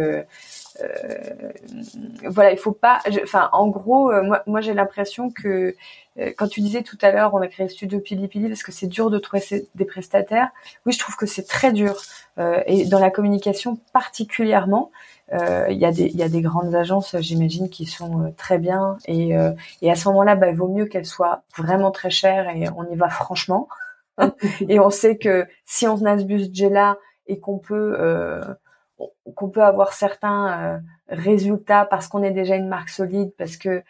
voilà, il faut pas. Enfin, en gros, moi, moi j'ai l'impression que quand tu disais tout à l'heure, on a créé le studio Pili Pili parce que c'est dur de trouver des prestataires. Oui, je trouve que c'est très dur. Euh, et dans la communication particulièrement, euh, il y, a des, y a des grandes agences, j'imagine, qui sont euh, très bien. Et, et à ce moment-là, bah, il vaut mieux qu'elles soient vraiment très chères et on y va franchement. [LAUGHS] et on sait que si on a ce budget-là et qu'on peut qu'on peut avoir certains résultats parce qu'on est déjà une marque solide, parce que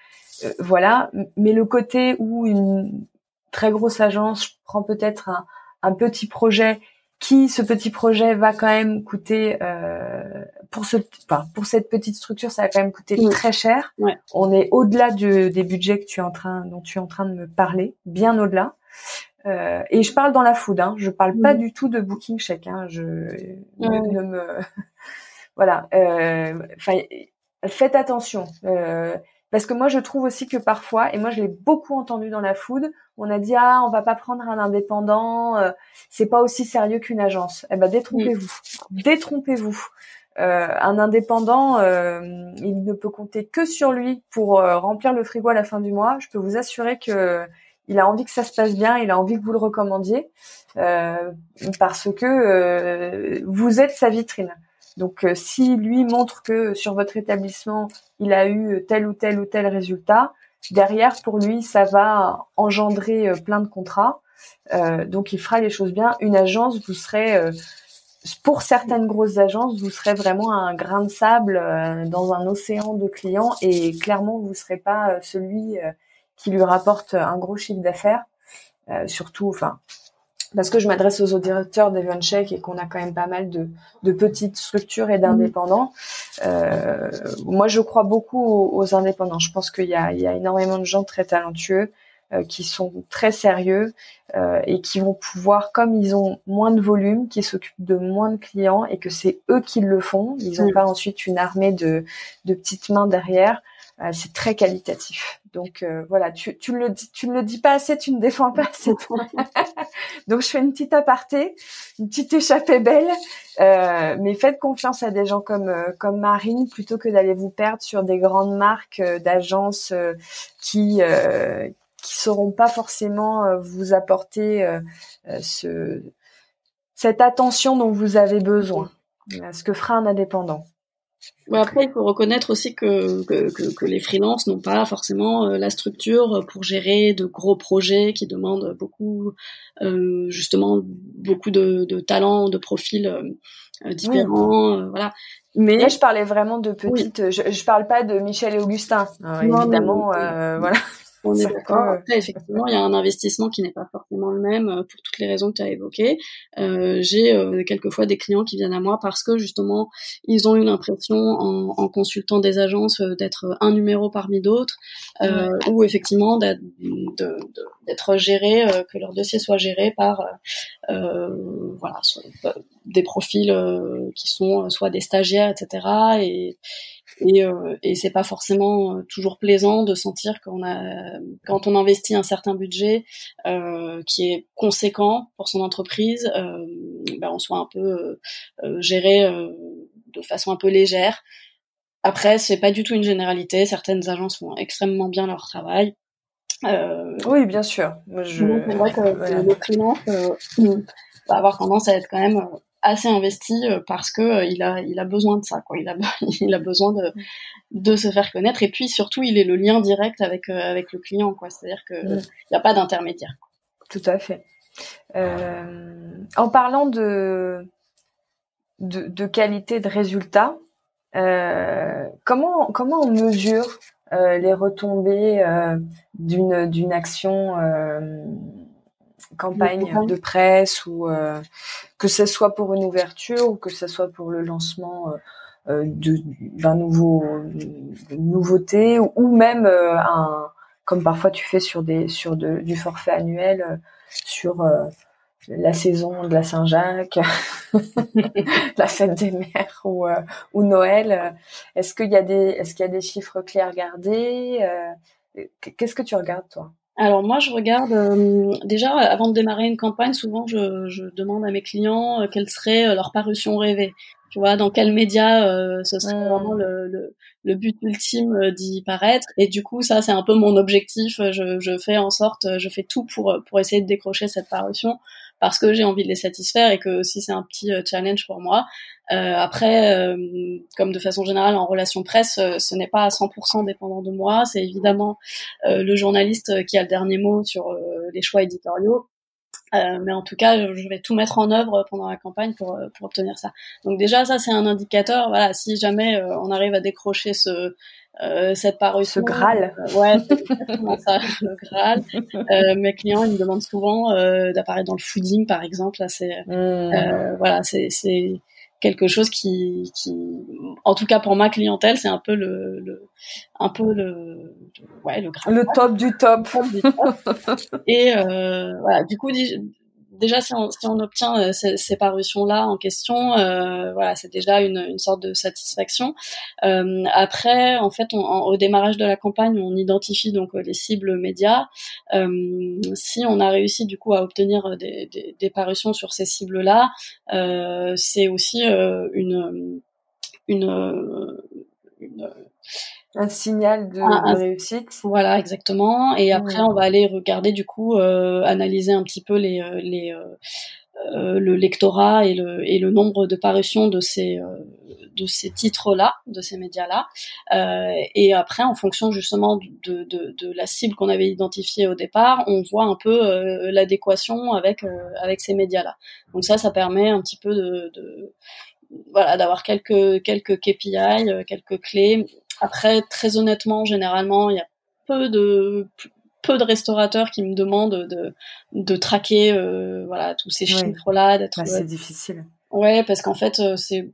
voilà. Mais le côté où une très grosse agence prend peut-être un, un petit projet qui ce petit projet va quand même coûter euh, pour ce enfin, pour cette petite structure ça va quand même coûter très cher. On est au-delà du, des budgets que tu es en train dont tu es en train de me parler bien au-delà. Euh, et je parle dans la food hein, je parle pas du tout de booking check hein, je ne, me voilà euh, faites attention euh, parce que moi, je trouve aussi que parfois, et moi je l'ai beaucoup entendu dans la food, on a dit ah on va pas prendre un indépendant, euh, c'est pas aussi sérieux qu'une agence. Eh ben détrompez-vous, détrompez-vous. Euh, un indépendant, euh, il ne peut compter que sur lui pour euh, remplir le frigo à la fin du mois. Je peux vous assurer que il a envie que ça se passe bien, il a envie que vous le recommandiez parce que vous êtes sa vitrine. Donc, euh, si lui montre que sur votre établissement, il a eu tel ou tel ou tel résultat, derrière, pour lui, ça va engendrer euh, plein de contrats. Euh, donc, il fera les choses bien. Une agence, vous serez, pour certaines grosses agences, vous serez vraiment un grain de sable dans un océan de clients et clairement, vous ne serez pas celui qui lui rapporte un gros chiffre d'affaires. surtout, enfin, parce que je m'adresse aux auditeurs d'Evencheck et qu'on a quand même pas mal de, de petites structures et d'indépendants. Euh, moi, je crois beaucoup aux, indépendants. Je pense qu'il y a, il y a énormément de gens très talentueux euh, qui sont très sérieux euh, et qui vont pouvoir, comme ils ont moins de volume, qui s'occupent de moins de clients et que c'est eux qui le font. Ils n'ont pas ensuite une armée de, de petites mains derrière. Euh, c'est très qualitatif. Donc euh, voilà, tu, tu ne le dis, tu ne le dis pas assez, tu ne défends pas assez. [LAUGHS] [LAUGHS] Donc je fais une petite aparté, une petite échappée belle, euh, mais faites confiance à des gens comme comme Marine plutôt que d'aller vous perdre sur des grandes marques d'agences qui qui sauront pas forcément vous apporter ce cette attention dont vous avez besoin. Ce que fera un indépendant. Après, il faut reconnaître aussi que, que, que, les freelances n'ont pas forcément euh, la structure pour gérer de gros projets qui demandent beaucoup, euh, justement, beaucoup de, de talents, de profils euh, différents. voilà. Mais là, je parlais vraiment de petites. Je, je parle pas de Michel et Augustin, évidemment. voilà. On est d'accord. Après, effectivement, il y a un investissement qui n'est pas forcément le même euh, pour toutes les raisons que tu as évoquées. Euh, j'ai euh, quelquefois des clients qui viennent à moi parce que justement, ils ont eu l'impression en, en, consultant des agences euh, d'être un numéro parmi d'autres, euh, ou effectivement d'être géré, que leur dossier soit géré par voilà des profils qui sont soit des stagiaires, etc. Et, et, euh, et c'est pas forcément euh, toujours plaisant de sentir qu'on a quand on investit un certain budget euh, qui est conséquent pour son entreprise euh, ben on soit un peu euh, géré de façon un peu légère. Après c'est pas du tout une généralité. Certaines agences font extrêmement bien leur travail oui bien sûr. Je... c'est vrai que [LAUGHS] le client va avoir tendance à être quand même assez investi euh, parce que euh, il a il a besoin de ça quoi. Il a [LAUGHS] il a besoin de de se faire connaître. Et puis surtout il est le lien direct avec euh, avec le client quoi. C'est-à-dire que il n'y a pas d'intermédiaire tout à fait. Euh, en parlant de de, de qualité de résultat euh, comment comment on mesure euh, les retombées d'une d'une action campagne de presse ou euh, que ce soit pour une ouverture ou que ce soit pour le lancement euh, euh, d'un nouveau nouveauté ou même un comme parfois tu fais sur des sur de, du forfait annuel sur la saison de la Saint-Jacques, [LAUGHS] la fête des mères ou, ou Noël. Est-ce qu'il y a des est-ce qu'il y a des chiffres clés à regarder Qu'est-ce que tu regardes toi? Alors moi, je regarde euh, déjà avant de démarrer une campagne. Souvent, je, je demande à mes clients euh, quelle serait euh, leur parution rêvée. Tu vois, dans quel média ce serait vraiment le, le, le, but ultime d'y paraître. Et du coup, ça, c'est un peu mon objectif. Je, je, fais en sorte, je fais tout pour pour essayer de décrocher cette parution parce que j'ai envie de les satisfaire et que aussi c'est un petit challenge pour moi. Euh, après, euh, comme de façon générale en relation presse, euh, ce n'est pas à 100% dépendant de moi. C'est évidemment le journaliste qui a le dernier mot sur les choix éditoriaux. mais en tout cas, je vais tout mettre en œuvre pendant la campagne pour, pour obtenir ça. Donc déjà, ça c'est un indicateur. Voilà, si jamais on arrive à décrocher ce cette parution, ce Graal, ouais, c'est ça, [LAUGHS] le Graal. mes clients ils me demandent souvent d'apparaître dans le fooding, par exemple. Là, c'est mmh. voilà, c'est c'est quelque chose qui, qui, en tout cas pour ma clientèle, c'est un peu le, le, un peu le, ouais, le, le top du top. Et euh, voilà, du coup, déjà si on, obtient euh, ces, ces parutions-là en question, euh, voilà, c'est déjà une, sorte de satisfaction. Euh, après, en fait, au démarrage de la campagne, on identifie donc euh, les cibles médias. Si on a réussi du coup à obtenir des, parutions sur ces cibles-là, c'est aussi une, une, une un signal de, réussite. Voilà, exactement. Et après, on va aller regarder du coup, euh, analyser un petit peu les, euh, les euh, le lectorat et le, et le nombre de parutions de ces de ces titres-là, de ces médias-là. et après, en fonction justement de, de, de la cible qu'on avait identifiée au départ, on voit un peu l'adéquation avec avec ces médias-là. Donc ça, ça permet un petit peu de, de voilà d'avoir quelques quelques KPI, quelques clés après, très honnêtement, généralement, il y a peu de peu de restaurateurs qui me demandent de, de traquer euh, voilà tous ces chiffres là d'être bah, c'est difficile. Ouais parce qu'en fait euh, c'est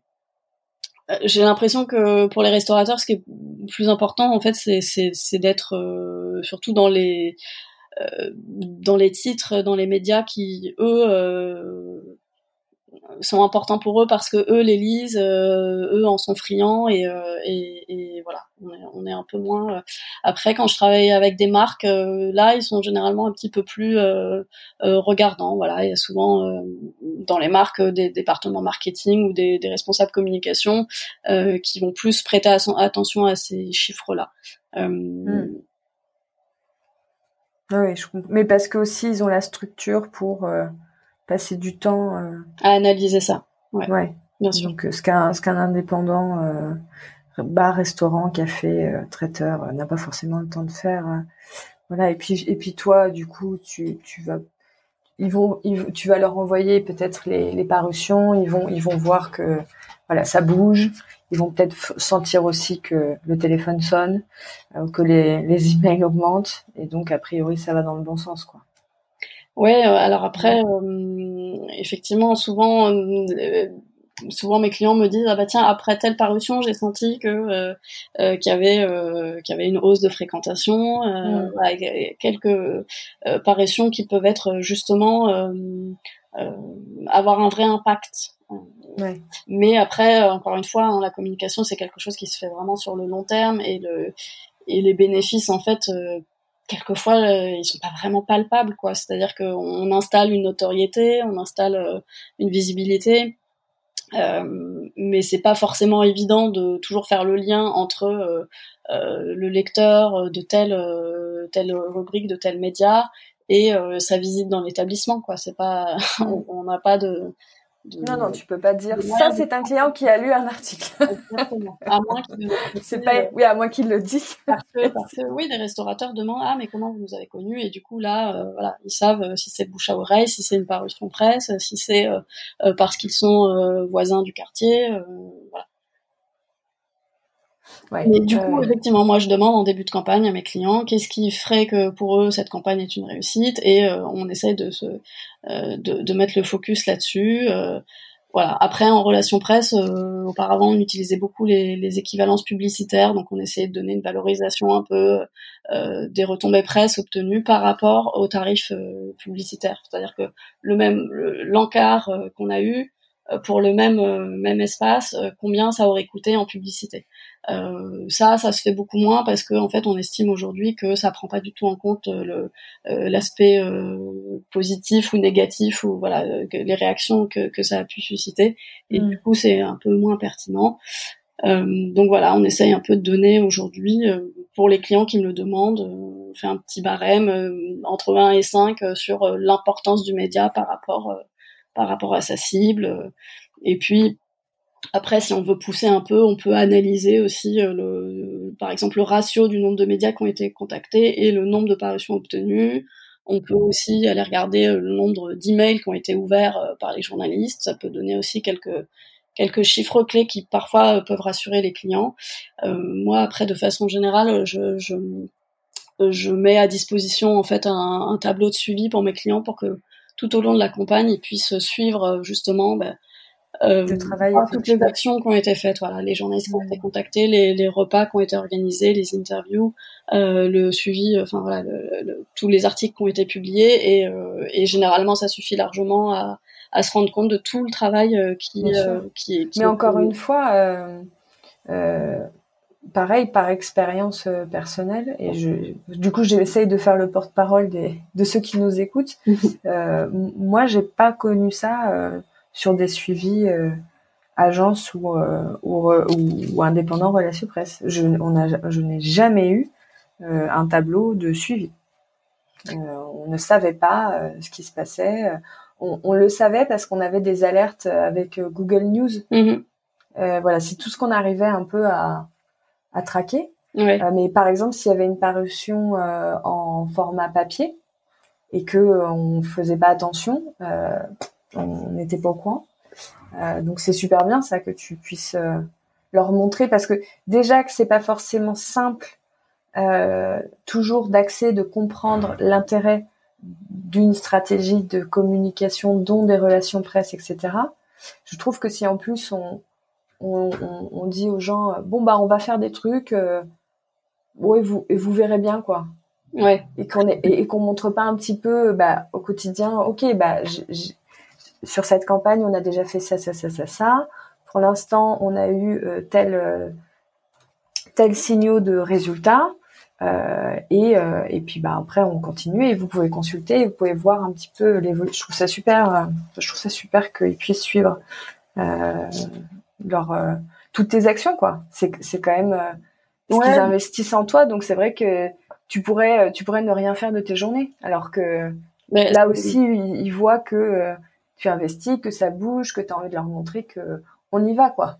euh, j'ai l'impression que pour les restaurateurs ce qui est plus important en fait c'est c'est d'être surtout dans les dans les titres dans les médias qui eux sont importants pour eux parce que eux les lisent, euh, eux en sont friands et, euh, et, et voilà, on est, on est, un peu moins. Euh. Après, quand je travaille avec des marques, là, ils sont généralement un petit peu plus regardants. Voilà, il y a souvent dans les marques des départements marketing ou des, des responsables communication qui vont plus prêter attention à ces chiffres-là. Hmm. Oui, je comprends. Mais parce que aussi ils ont la structure pour passer du temps euh, à analyser ça. Ouais. Bien sûr. Donc ce qu'un ce qu'un indépendant bar, restaurant, café, traiteur n'a pas forcément le temps de faire. voilà. Et puis et puis toi, du coup, tu tu vas ils vont, tu vas leur envoyer peut-être les, les, parutions, ils vont, ils vont voir que voilà, ça bouge, ils vont peut-être sentir aussi que le téléphone sonne, euh, que les, les emails augmentent, et donc a priori ça va dans le bon sens, quoi. Ouais, euh, alors après, euh, effectivement, souvent, souvent mes clients me disent ah bah tiens après telle parution j'ai senti que euh, euh, qu'il y avait euh, qu'il y avait une hausse de fréquentation euh, mm. quelques parutions qui peuvent être justement avoir un vrai impact ouais. mais après encore une fois hein, la communication c'est quelque chose qui se fait vraiment sur le long terme et le et les bénéfices en fait quelquefois ils sont pas vraiment palpables quoi c'est à dire qu'on installe une notoriété on installe une visibilité euh, mais c'est pas forcément évident de toujours faire le lien entre euh, euh, le lecteur de telle telle rubrique de tel média et sa visite dans l'établissement quoi. C'est pas [LAUGHS] on n'a pas de non, non, tu peux pas dire ça. C'est un client qui a lu un article. [LAUGHS] Exactement. À moins qu'il c'est pas, oui, à moins qu'il le dise. [LAUGHS] Parce que, oui, les restaurateurs demandent ah mais comment vous nous avez connus? Et du coup là, euh, voilà, ils savent euh, si c'est bouche à oreille, si c'est une parution presse, si c'est euh, parce qu'ils sont voisins du quartier, voilà. Ouais, Mais du coup, effectivement, moi, je demande en début de campagne à mes clients qu'est-ce qui ferait que pour eux cette campagne est une réussite, et euh, on essaie de se euh, de, de, mettre le focus là-dessus. Euh, voilà. Après, en relation presse, auparavant, on utilisait beaucoup les, les, équivalences publicitaires, donc on essayait de donner une valorisation un peu des retombées presse obtenues par rapport aux tarifs publicitaires. C'est-à-dire que le même l'encart qu'on a eu pour le même même espace, combien ça aurait coûté en publicité. Euh, ça, ça se fait beaucoup moins parce qu'en en fait, on estime aujourd'hui que ça prend pas du tout en compte euh, le euh, l'aspect positif ou négatif ou voilà les réactions que, que ça a pu susciter. Et mm. du coup, c'est un peu moins pertinent. donc voilà, on essaye un peu de donner aujourd'hui pour les clients qui me le demandent. on fait un petit barème entre 1 et 5 sur l'importance du média par rapport par rapport à sa cible. Et puis après, si on veut pousser un peu, on peut analyser aussi, euh, le, par exemple, le ratio du nombre de médias qui ont été contactés et le nombre de parutions obtenues. On peut aussi aller regarder euh, le nombre d'emails qui ont été ouverts euh, par les journalistes. Ça peut donner aussi quelques quelques chiffres clés qui parfois peuvent rassurer les clients. Moi, après, de façon générale, je, je, je, mets à disposition en fait un, un, tableau de suivi pour mes clients pour que tout au long de la campagne, ils puissent suivre justement ben, euh, travail, toutes les actions qui ont été faites, voilà, les journalistes qui ont été contactés, les, les, repas qui ont été organisés, les interviews, euh, le suivi, enfin voilà, le, tous les articles qui ont été publiés et, euh, et généralement ça suffit largement à, à, se rendre compte de tout le travail euh, qui, euh, qui, qui, Mais encore une fois, pareil par expérience personnelle et je, du coup j'essaye de faire le porte-parole des de ceux qui nous écoutent. moi j'ai pas connu ça sur des suivis euh, agence ou, euh, ou, ou, indépendant relation presse. Je, on a, je n'ai jamais eu euh, un tableau de suivi. on ne savait pas ce qui se passait. On, on, le savait parce qu'on avait des alertes avec Google News. Mm-hmm. voilà, c'est tout ce qu'on arrivait un peu à, à traquer. Ouais. mais par exemple, s'il y avait une parution en format papier et que on faisait pas attention, on n'était pas au courant. Euh, donc c'est super bien ça que tu puisses euh, leur montrer parce que déjà que c'est pas forcément simple euh, toujours d'accès, de comprendre l'intérêt d'une stratégie de communication, dont des relations presse, etc. Je trouve que si en plus on, on, on, dit aux gens bon bah on va faire des trucs, euh, ouais, vous et vous verrez bien quoi. Ouais. Et qu'on et, qu'on montre pas un petit peu bah au quotidien, ok bah j sur cette campagne, on a déjà fait ça, ça, ça, ça, ça. Pour l'instant, on a eu euh, tel euh, tel signaux de résultats. Euh, et, euh, et puis bah après on continue et vous pouvez consulter, vous pouvez voir un petit peu l'évolution. Je trouve ça super, euh, je trouve ça super qu'ils puissent suivre leur toutes tes actions quoi. C'est c'est quand même ce qu'ils investissent en toi, donc c'est vrai que tu pourrais tu pourrais ne rien faire de tes journées, alors que là aussi ils, ils voient que tu investis, que ça bouge, que tu as envie de leur montrer que on y va quoi.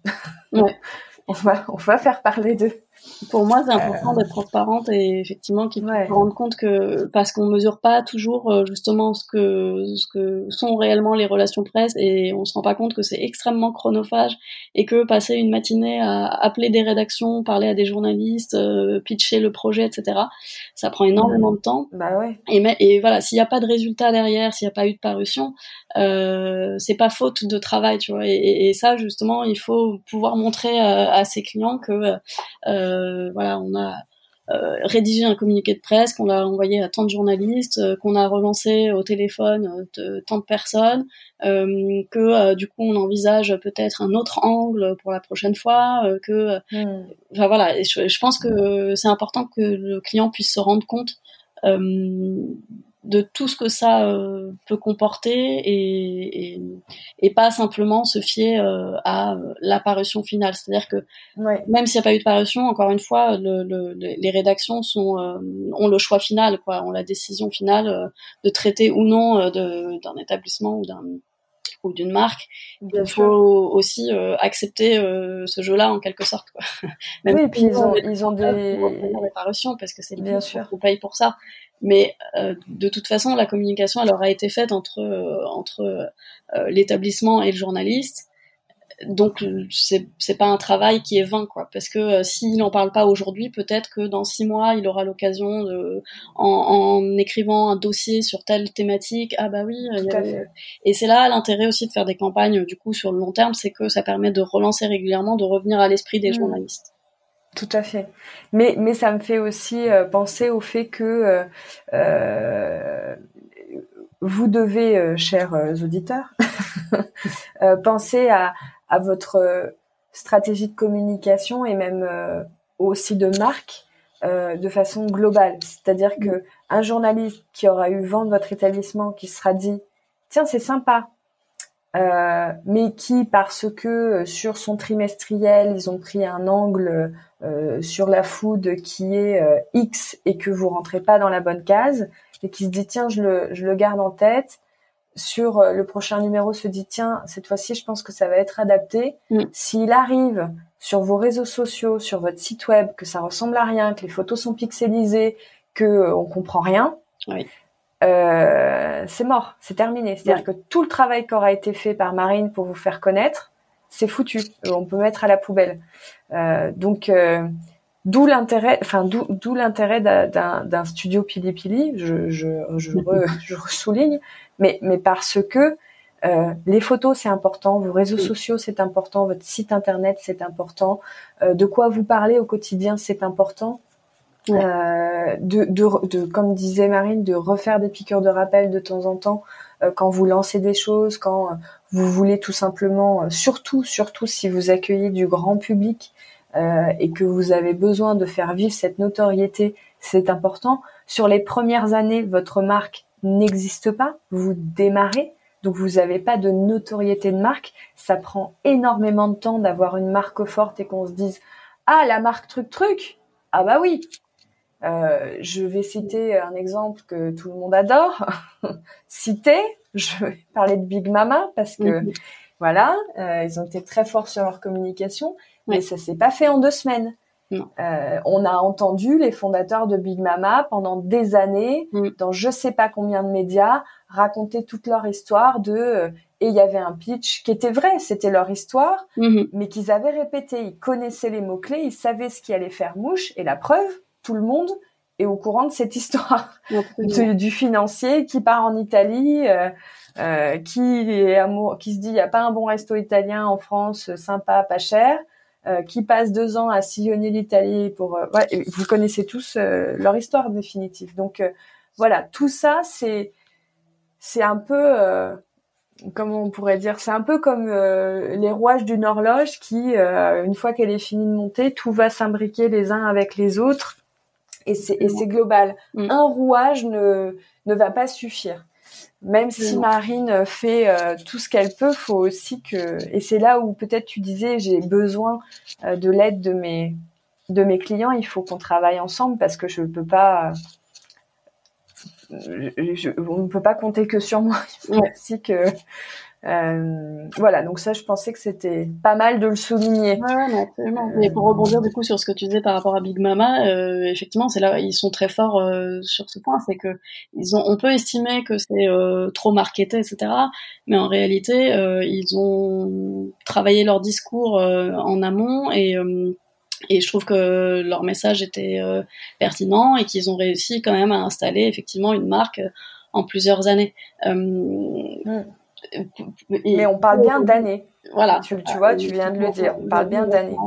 Ouais. [LAUGHS] on va on va faire parler d'eux. Pour moi, c'est important d'être transparente et effectivement qu'il faut se rendre compte que parce qu'on mesure pas toujours euh, justement ce que ce que sont réellement les relations presse et on se rend pas compte que c'est extrêmement chronophage et que passer une matinée à appeler des rédactions, parler à des journalistes, euh, pitcher le projet, etc. Ça prend énormément de temps. Bah ouais. Et, et voilà, s'il n'y a pas de résultat derrière, s'il n'y a pas eu de parution, euh, c'est pas faute de travail, tu vois. Et, et, ça, justement, il faut pouvoir montrer euh, à ses clients que euh, voilà, on a euh, rédigé un communiqué de presse, qu'on l'a envoyé à tant de journalistes, euh, qu'on a relancé au téléphone de tant de personnes, que du coup on envisage peut-être un autre angle pour la prochaine fois, que, hmm. enfin voilà, je, je, pense que c'est important que le client puisse se rendre compte de tout ce que ça euh, peut comporter et, et, et, pas simplement se fier euh, à l'apparition finale. C'est-à-dire que même s'il n'y a pas eu de parution, encore une fois, le, le, les rédactions sont, euh, ont le choix final, quoi, ont la décision finale de traiter ou non d'un établissement ou d'un ou d'une marque. Il faut aussi accepter ce jeu-là en quelque sorte. Quoi. [LAUGHS] Même oui, et puis ils ont, ils ont des... parutions parce que c'est bien sûr qu'on paye pour ça. Mais euh, de toute façon, la communication, elle aura été faite entre euh, entre euh, l'établissement et le journaliste. Donc c'est c'est pas un travail qui est vain quoi, parce que s'il n'en parle pas aujourd'hui, peut-être que dans six mois, il aura l'occasion de, en, en, écrivant un dossier sur telle thématique, ah bah oui. Et c'est là l'intérêt aussi de faire des campagnes du coup sur le long terme, c'est que ça permet de relancer régulièrement, de revenir à l'esprit des mmh. journalistes. Tout à fait. Mais, mais ça me fait aussi euh, penser au fait que euh, euh vous devez, euh, chers auditeurs, [LAUGHS] penser à, à, votre stratégie de communication et même aussi de marque de façon globale. C'est-à-dire que un journaliste qui aura eu vent de votre établissement, qui sera dit, tiens, c'est sympa, euh, mais qui, parce que sur son trimestriel, ils ont pris un angle euh, sur la food qui est euh, X et que vous rentrez pas dans la bonne case et qui se dit tiens je le, je le garde en tête sur euh, le prochain numéro se dit tiens cette fois-ci je pense que ça va être adapté mm. s'il arrive sur vos réseaux sociaux sur votre site web que ça ressemble à rien que les photos sont pixelisées que on comprend rien oui. euh, c'est mort c'est terminé c'est-à-dire que tout le travail qui aura été fait par Marine pour vous faire connaître c'est foutu. On peut mettre à la poubelle. Euh, donc, euh, d'où l'intérêt, enfin, d'où l'intérêt d'un studio Pili Pili. Je, je, je, [LAUGHS] re, souligne, mais, mais parce que euh, les photos c'est important, vos réseaux sociaux c'est important, votre site internet c'est important, de quoi vous parlez au quotidien c'est important. de, de, de, comme disait Marine, de refaire des piqûres de rappel de temps en temps quand vous lancez des choses, quand vous voulez tout simplement, euh, surtout, surtout si vous accueillez du grand public euh, et que vous avez besoin de faire vivre cette notoriété, c'est important. Sur les premières années, votre marque n'existe pas, vous démarrez, donc vous n'avez pas de notoriété de marque. Ça prend énormément de temps d'avoir une marque forte et qu'on se dise ah la marque truc truc, ah bah oui. Euh, je vais citer un exemple que tout le monde adore. [LAUGHS] Citer, je vais parler de Big Mama parce que mhm. voilà, euh, ils ont été très forts sur leur communication, mais ça s'est pas fait en deux semaines. Euh, on a entendu les fondateurs de Big Mama pendant des années, mm. dans je sais pas combien de médias, raconter toute leur histoire de euh, et il y avait un pitch qui était vrai, c'était leur histoire, mhm. mais qu'ils avaient répété, ils connaissaient les mots clés, ils savaient ce qui allait faire mouche et la preuve, tout le monde est au courant de cette histoire. [LAUGHS] Du financier qui part en Italie, euh, euh, qui est amour, qui se dit il y a pas un bon resto italien en France, sympa, pas cher, euh, qui passe deux ans à sillonner l'Italie pour. Euh, ouais, vous connaissez tous euh, leur histoire définitive. Donc voilà, tout ça c'est c'est un peu comment on pourrait dire, c'est un peu comme les rouages d'une horloge qui, une fois qu'elle est finie de monter, tout va s'imbriquer les uns avec les autres et c'est global. Mm. Un rouage ne ne va pas suffire. Même si Marine fait euh, tout ce qu'elle peut, faut aussi que et c'est là où peut-être tu disais j'ai besoin euh, de l'aide de mes de mes clients. Il faut qu'on travaille ensemble parce que je peux pas. on ne peut pas compter que sur moi. Il faut aussi que Euh, voilà, donc ça, je pensais que c'était pas mal de le souligner. Ouais, absolument. Mais pour rebondir du coup sur ce que tu disais par rapport à Big Mama, euh, effectivement, c'est là ils sont très forts euh, sur ce point, c'est que ils ont, on peut estimer que c'est trop marketé, etc. Mais en réalité, ils ont travaillé leur discours en amont et et je trouve que leur message était pertinent et qu'ils ont réussi quand même à installer effectivement une marque en plusieurs années. Mm. Mais on parle bien d'années. Voilà. Tu, vois, tu viens de le dire. On parle bien d'années.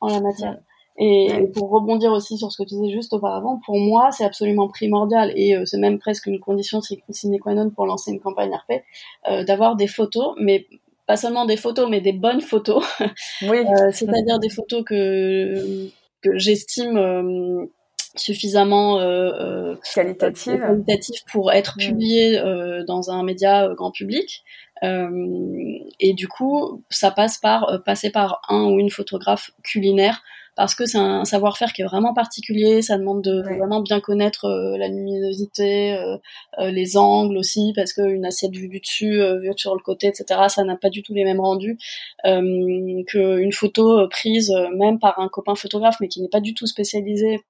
En la matière. Et pour rebondir aussi sur ce que tu disais juste auparavant, pour moi, c'est absolument primordial et euh, c'est même presque une condition sine qua non pour lancer une campagne RP, euh, d'avoir des photos, mais pas seulement des photos, mais des bonnes photos. Oui. [LAUGHS] Euh, c'est-à-dire des photos que, que j'estime suffisamment euh, euh qualitative. pour être mm. publié euh, dans un média euh, grand public. et du coup, ça passe par passer par un ou une photographe culinaire parce que c'est un savoir-faire qui est vraiment particulier. Ça demande de vraiment bien connaître la luminosité, les angles aussi, parce qu'une assiette vue du dessus, vue sur le côté, etc., ça n'a pas du tout les mêmes rendus qu'une photo prise même par un copain photographe, mais qui n'est pas du tout spécialisé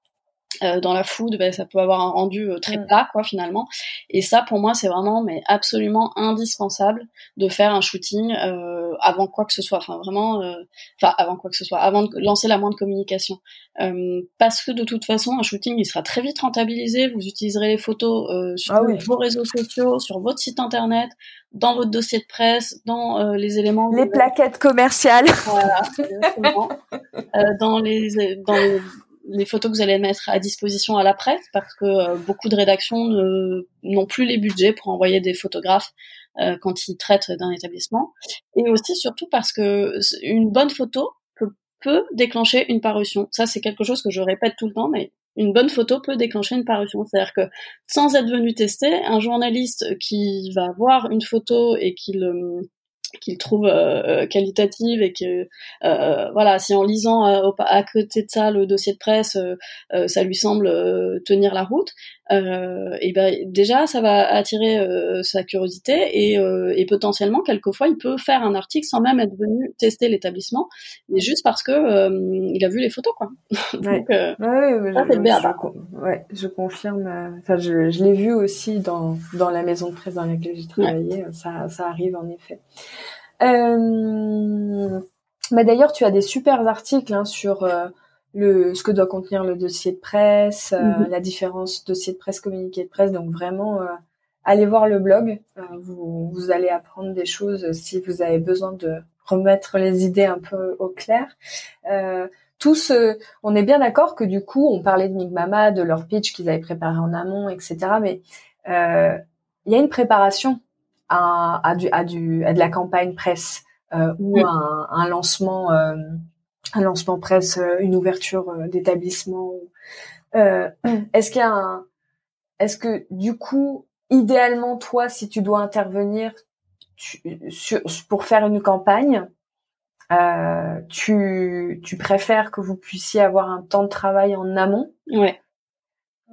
euh, dans la food, ben, ça peut avoir un rendu euh, très mm. plat, quoi, finalement. Et ça, pour moi, c'est vraiment, mais absolument indispensable de faire un shooting euh, avant quoi que ce soit. Enfin, vraiment, euh, enfin, avant quoi que ce soit, avant de lancer la moindre communication. parce que de toute façon, un shooting, il sera très vite rentabilisé. Vous utiliserez les photos sur ah vos réseaux sociaux, sur votre site internet, dans votre dossier de presse, dans les éléments. Les plaquettes commerciales. Voilà, dans les dans les les photos que vous allez mettre à disposition à la presse parce que euh, beaucoup de rédactions n'ont plus les budgets pour envoyer des photographes euh, quand ils traitent d'un établissement et aussi surtout parce que une bonne photo peut, peut déclencher une parution. Ça c'est quelque chose que je répète tout le temps mais une bonne photo peut déclencher une parution. C'est-à-dire que sans être venu tester, un journaliste qui va voir une photo et qui le qu'il trouve euh, euh, qualitative et que euh, voilà si en lisant à, côté de ça le dossier de presse ça lui semble tenir la route et ben déjà ça va attirer sa curiosité et, et, potentiellement quelquefois il peut faire un article sans même être venu tester l'établissement mais juste parce que il a vu les photos quoi. [LAUGHS] Donc, ouais, ouais, ça, je, ouais, je confirme enfin je, je l'ai vu aussi dans dans la maison de presse dans laquelle j'ai travaillé ça ça arrive en effet. Euh, mais d'ailleurs, tu as des super articles hein, sur euh, le ce que doit contenir le dossier de presse, euh, mhm. la différence dossier de presse communiqué de presse. Donc vraiment, allez voir le blog. vous, vous allez apprendre des choses si vous avez besoin de remettre les idées un peu au clair. Euh, tous, on est bien d'accord que du coup, on parlait de Migmama, de leur pitch qu'ils avaient préparé en amont, etc. Mais il y a une préparation à, du, à, du, à de la campagne presse euh, ou mm. un, un, lancement, euh, un lancement presse, euh, une ouverture euh, d'établissement. Euh, [CLEARS THROAT] est-ce qu'il y a un, est-ce que du coup, idéalement, toi, si tu dois intervenir tu, sur, pour faire une campagne, euh, tu, tu préfères que vous puissiez avoir un temps de travail en amont? Ouais.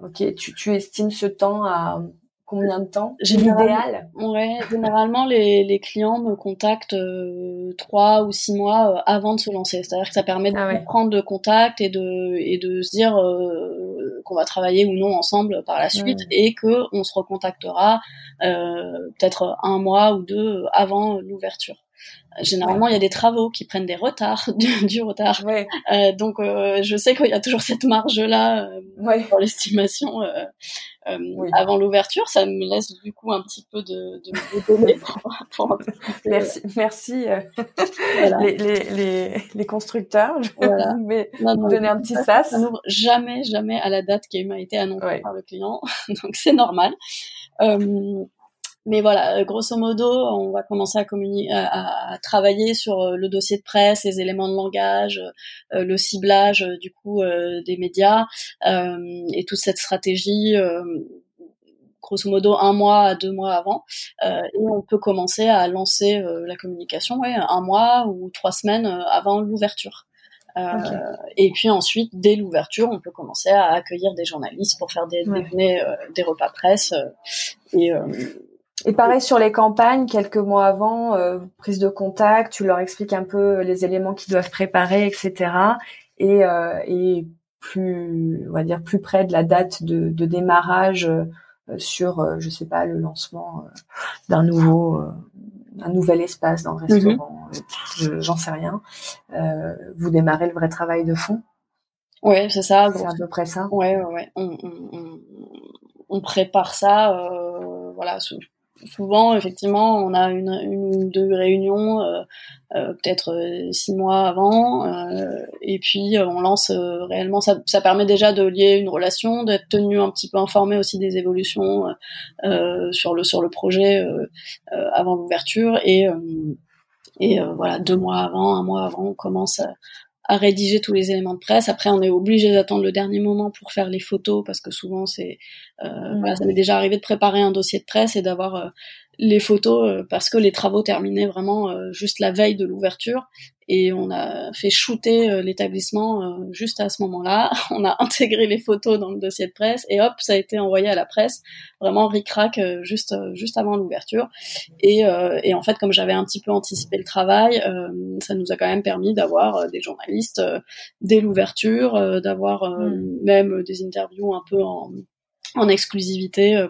Ok, tu, tu estimes ce temps à combien de temps? L'idéal Ouais, généralement les, les clients me contactent euh, trois ou six mois euh, avant de se lancer. C'est-à-dire que ça permet de ah prendre de contact et de et de se dire euh, qu'on va travailler ou non ensemble par la suite et que on se recontactera peut-être un mois ou deux avant l'ouverture. Généralement, il y a des travaux qui prennent des retards, [LAUGHS] du, retard. Euh, donc, euh, je sais qu'il y a toujours cette marge-là euh, pour l'estimation euh, euh, avant l'ouverture. Ça me laisse du coup un petit peu de, de, [LAUGHS] de données pour, Merci, merci les, les, les, les, constructeurs. Voilà. Mais donner un petit sas. Ça n'ouvre jamais, jamais à la date qui m'a été annoncée par le client. [LAUGHS] donc, c'est normal. Euh, mais voilà, euh, grosso modo, on va commencer à, communiquer, à, travailler sur euh, le dossier de presse, les éléments de langage, euh, le ciblage du coup des médias et toute cette stratégie. grosso modo un mois à deux mois avant et on peut commencer à lancer la communication ouais, un mois ou trois semaines avant l'ouverture. Et puis ensuite, dès l'ouverture, on peut commencer à accueillir des journalistes pour faire des, des, des repas presse et, et pareil sur les campagnes, quelques mois avant, prise de contact, tu leur expliques un peu les éléments qu'ils doivent préparer, etc. Et, et plus, on va dire plus près de la date de, de démarrage sur, je sais pas, le lancement d'un nouveau un nouvel espace dans le mhm. restaurant, j'en sais rien. Euh, vous démarrez le vrai travail de fond. Ouais, c'est ça. C'est à peu près ça. Ouais, ouais, ouais. On, on, on prépare ça, euh, voilà, souvent, effectivement, on a une, une ou deux réunions, euh, euh peut-être euh, six mois avant, euh, et puis euh, on lance réellement. Ça, ça, permet déjà de lier une relation, d'être tenu un petit peu informé aussi des évolutions sur le sur le projet avant l'ouverture, et et voilà, deux mois avant, un mois avant, on commence à, à rédiger tous les éléments de presse. Après, on est obligé d'attendre le dernier moment pour faire les photos parce que souvent, c'est euh, mm. voilà, ça m'est déjà arrivé de préparer un dossier de presse et d'avoir euh, les photos euh, parce que les travaux terminaient vraiment euh, juste la veille de l'ouverture et on a fait shooter euh, l'établissement juste à ce moment-là. [LAUGHS] On a intégré les photos dans le dossier de presse et hop, ça a été envoyé à la presse, vraiment ric-rac juste juste avant l'ouverture. Et, et en fait, comme j'avais un petit peu anticipé le travail, ça nous a quand même permis d'avoir des journalistes dès l'ouverture, d'avoir mm. même des interviews un peu en en exclusivité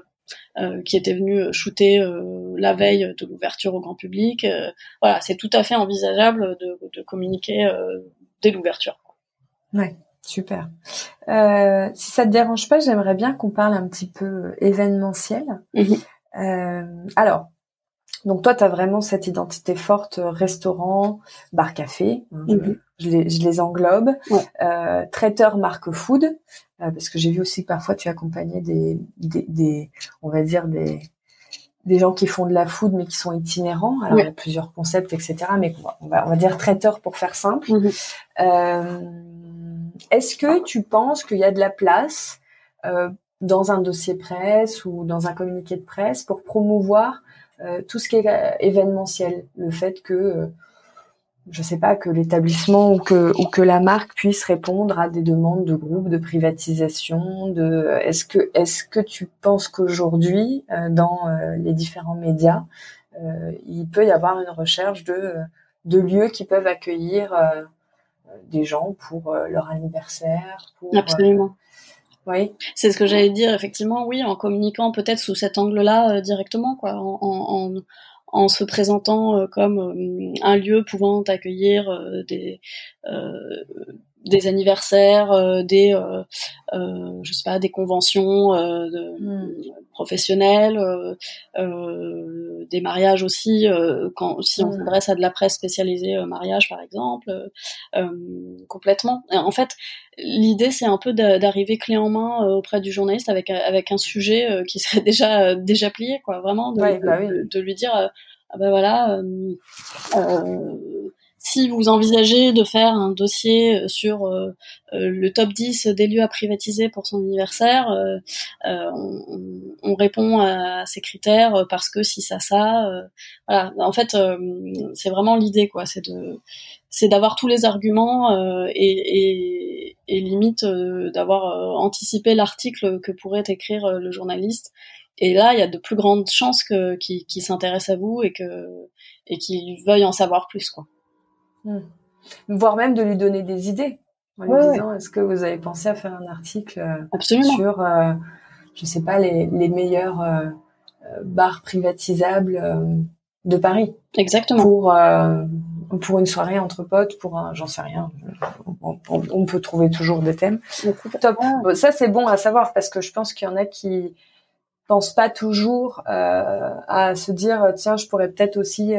qui était venu shooter euh, la veille de l'ouverture au grand public. Euh, voilà, c'est tout à fait envisageable de, de communiquer dès l'ouverture. Ouais, super. Euh, si ça te dérange pas, j'aimerais bien qu'on parle un petit peu événementiel. Mhm. Euh, alors, donc toi, tu as vraiment cette identité forte restaurant, bar café. Hein, mhm. je, les, je, les, englobe. Euh, traiteur marque food. Euh, parce que j'ai vu aussi que parfois tu accompagnais des, des, des, on va dire des, des gens qui font de la food mais qui sont itinérants. Alors il y a plusieurs concepts, etc. Mais on va, on va dire traiteur pour faire simple. Mhm. Euh, Est-ce que tu penses qu'il y a de la place euh, dans un dossier presse ou dans un communiqué de presse pour promouvoir euh, tout ce qui est événementiel, le fait que je sais pas, que l'établissement ou que, ou que la marque puisse répondre à des demandes de groupes de privatisation. De, est-ce que, est-ce que tu penses qu'aujourd'hui, euh, dans euh, les différents médias, euh, il peut y avoir une recherche de, de lieux qui peuvent accueillir des gens pour leur anniversaire pour, Absolument. Oui. C'est ce que j'allais dire, effectivement, oui, en communiquant peut-être sous cet angle-là directement, quoi, en, en, en se présentant euh, comme euh, un lieu pouvant accueillir euh, des des anniversaires, des je sais pas des conventions de, hmm. professionnelles, des mariages aussi quand si on hmm. s'adresse à de la presse spécialisée mariage par exemple, complètement. En fait, l'idée c'est un peu d'arriver clé en main auprès du journaliste avec avec un sujet qui serait [LAUGHS] déjà déjà plié quoi, vraiment de, bah de lui dire ah ben voilà, euh, euh, si vous envisagez de faire un dossier sur euh, le top 10 des lieux à privatiser pour son anniversaire, on, on, répond à ces critères parce que si ça ça, voilà. En fait, c'est vraiment l'idée quoi, c'est de c'est d'avoir tous les arguments et, et, et, limite d'avoir anticipé l'article que pourrait écrire le journaliste et là, il y a de plus grandes chances que qu'ils qui s'intéressent à vous et que et qu'ils veuillent en savoir plus, quoi. Hmm. Voire même de lui donner des idées en lui disant est-ce que vous avez pensé à faire un article euh, sur, euh, je sais pas, les, les meilleurs euh, euh bars privatisables de Paris? Exactement. Pour pour une soirée entre potes, pour un, j'en sais rien. On, on, peut trouver toujours des thèmes. Top. Ça c'est bon à savoir parce que je pense qu'il y en a qui pense pas toujours à se dire tiens je pourrais peut-être aussi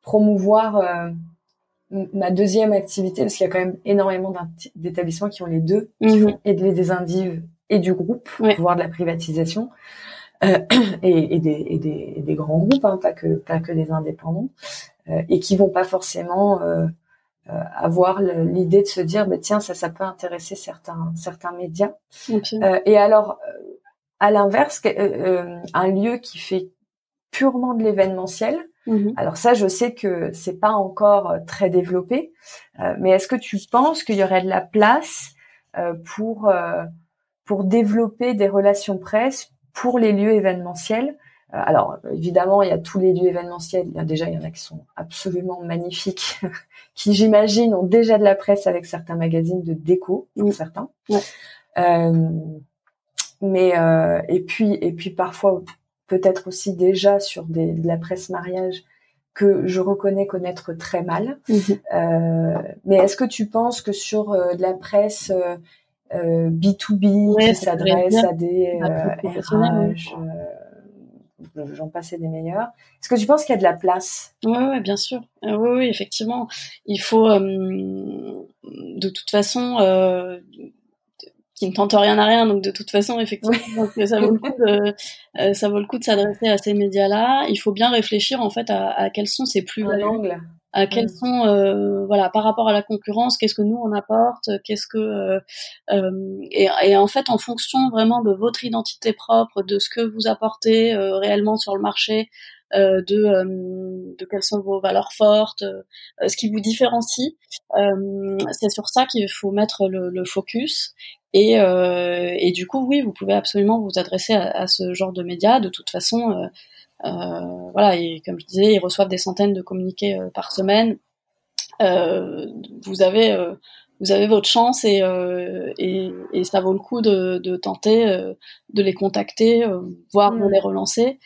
promouvoir ma deuxième activité parce qu'il y a quand même énormément d'établissements qui ont les deux qui mhm. font aider des individus et du groupe voire de la privatisation euh, [CLEARS THROAT] et, et, des, et, des, et, des, grands groupes hein, pas que pas que des indépendants euh, et qui vont pas forcément avoir l'idée de se dire bah, tiens ça ça peut intéresser certains certains médias et alors à l'inverse, euh, euh, un lieu qui fait purement de l'événementiel. Mhm. Alors ça, je sais que c'est pas encore euh, très développé, mais est-ce que tu penses qu'il y aurait de la place pour pour développer des relations presse pour les lieux événementiels? Alors évidemment, il y a tous les lieux événementiels. Il y a déjà, il y en a qui sont absolument magnifiques, [LAUGHS] qui j'imagine ont déjà de la presse avec certains magazines de déco, pour certains. Euh, mais euh, et puis et puis parfois peut-être aussi déjà sur des, de la presse mariage que je reconnais connaître très mal. Mhm. Euh, mais est-ce que tu penses que sur euh, de la presse euh, B2B qui s'adresse à des RH, j'en passais des meilleurs. Est-ce que tu penses qu'il y a de la place? Oui, ouais, bien sûr. oui, oui, effectivement. Il faut, de toute façon, qui ne tente rien à rien. Donc de toute façon, effectivement, ça vaut le coup de euh, ça vaut le coup de s'adresser à ces médias-là. Il faut bien réfléchir en fait à, à quels sont ces plus à quels sont euh, voilà par rapport à la concurrence, qu'est-ce que nous on apporte, qu'est-ce que euh, euh et, et, en fait en fonction vraiment de votre identité propre, de ce que vous apportez euh, réellement sur le marché, euh, de, euh, de quelles sont vos valeurs fortes, euh, ce qui vous différencie. c'est sur ça qu'il faut mettre le, le focus. Et, et, du coup, oui, vous pouvez absolument vous adresser à, à ce genre de médias. De toute façon, voilà, et comme je disais, ils reçoivent des centaines de communiqués par semaine. vous avez vous avez votre chance et, euh, et, et, ça vaut le coup de, de tenter euh, de les contacter, euh, voire de les relancer,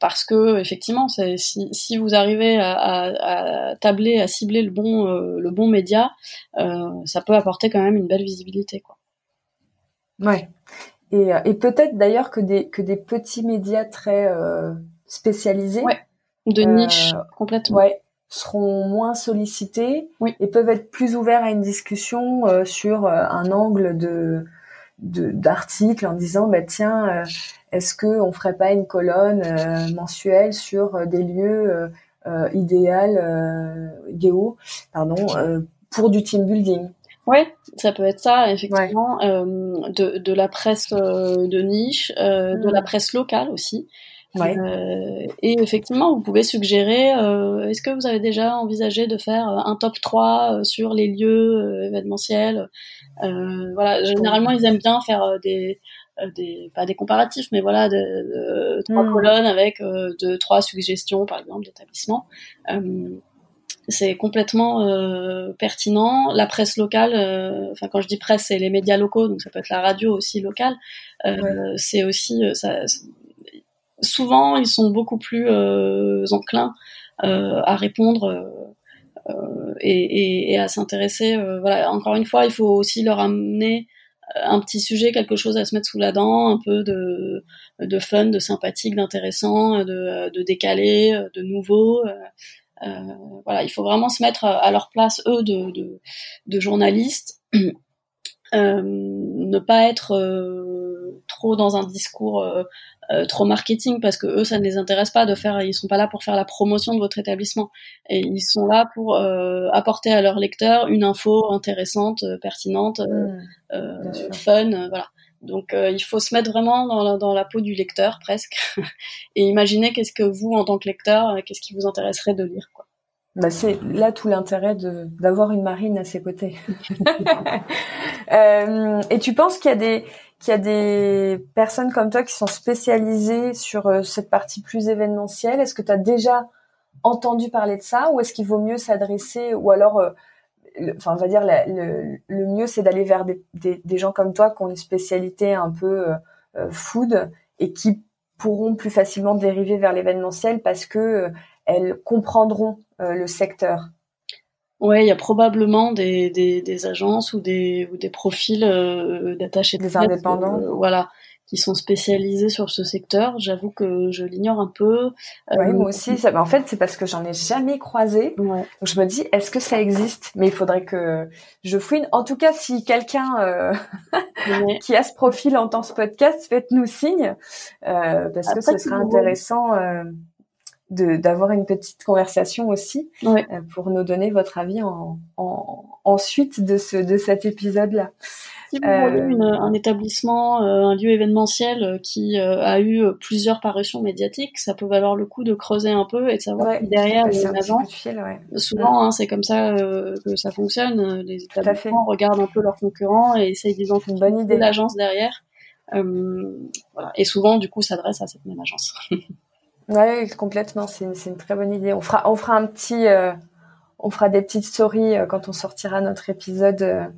parce que effectivement, si, si vous arrivez à, à, à, tabler, à cibler le bon le bon média, ça peut apporter quand même une belle visibilité, quoi. Ouais. Et, et peut-être d'ailleurs que des que des petits médias très spécialisés. Ouais. De niche complètement. Ouais seront moins sollicités et peuvent être plus ouverts à une discussion euh, sur euh, un angle de d'article en disant bah tiens euh, est-ce que on ferait pas une colonne mensuelle sur des lieux idéal géo pardon pour du team building? Ouais, ça peut être ça, effectivement, de, de la presse de niche, de la mm. presse locale aussi. Euh, et effectivement, vous pouvez suggérer, euh, est-ce que vous avez déjà envisagé de faire un top 3 euh, sur les lieux événementiels? Voilà, généralement, ils aiment bien faire des, des pas des comparatifs, mais voilà, de, trois hmm. colonnes avec deux, trois suggestions, par exemple, d'établissements. c'est complètement pertinent. La presse locale, enfin quand je dis presse, c'est les médias locaux, donc ça peut être la radio aussi locale. C'est aussi ça, souvent ils sont beaucoup plus euh, enclins euh, à répondre euh, et, et, à s'intéresser. voilà, encore une fois, il faut aussi leur amener un petit sujet, quelque chose à se mettre sous la dent, un peu de, de fun, de sympathique, d'intéressant, de, de décalé, de nouveau. Euh, voilà, il faut vraiment se mettre à, leur place, eux, de, de, journalistes. [CLEARS THROAT] Euh, ne pas être trop dans un discours euh, trop marketing parce que eux ça ne les intéresse pas de faire ils sont pas là pour faire la promotion de votre établissement. Et ils sont là pour euh, apporter à leurs lecteurs une info intéressante euh, pertinente mmh, fun voilà. Donc il faut se mettre vraiment dans la, dans la peau du lecteur presque [LAUGHS] et imaginer qu'est-ce que vous en tant que lecteur qu'est-ce qui vous intéresserait de lire quoi. Bah c'est là tout l'intérêt de d'avoir une marine à ses côtés. [LAUGHS] euh, et tu penses qu'il y a des qu'il y a des personnes comme toi qui sont spécialisées sur euh, cette partie plus événementielle. Est-ce que tu as déjà entendu parler de ça ou est-ce qu'il vaut mieux s'adresser ou alors euh, on va dire le, mieux c'est d'aller vers des, gens comme toi qui ont une spécialité un peu euh, food et qui pourront plus facilement dériver vers l'événementiel parce que elles comprendront le secteur. Ouais, il y a probablement des, des, des, agences ou des, ou des profils euh, d'attachés des indépendants, euh, voilà, qui sont spécialisés sur ce secteur. J'avoue que je l'ignore un peu. Oui, moi aussi. Ça, en fait, c'est parce que j'en ai jamais croisé. Donc je me dis, est-ce que ça existe? Mais il faudrait que je fouine. En tout cas, si quelqu'un euh, [LAUGHS] qui a ce profil entend ce podcast, faites-nous signe euh, parce que ce serait intéressant d'avoir une petite conversation aussi euh, pour nous donner votre avis en, en, en suite de ce de cet épisode là. Si vous euh, une, un établissement, euh, un lieu événementiel qui a eu plusieurs parutions médiatiques, ça peut valoir le coup de creuser un peu et de savoir ouais, derrière les agents. Souvent, hein, c'est comme ça que ça fonctionne. Les établissements regardent un peu leurs concurrents et essayent d'identifier l'agence derrière voilà. Et souvent, du coup, s'adresse à cette même agence. [LAUGHS] ouais, complètement. C'est une, une, très bonne idée. On fera, on fera un petit, on fera des petites stories quand on sortira notre épisode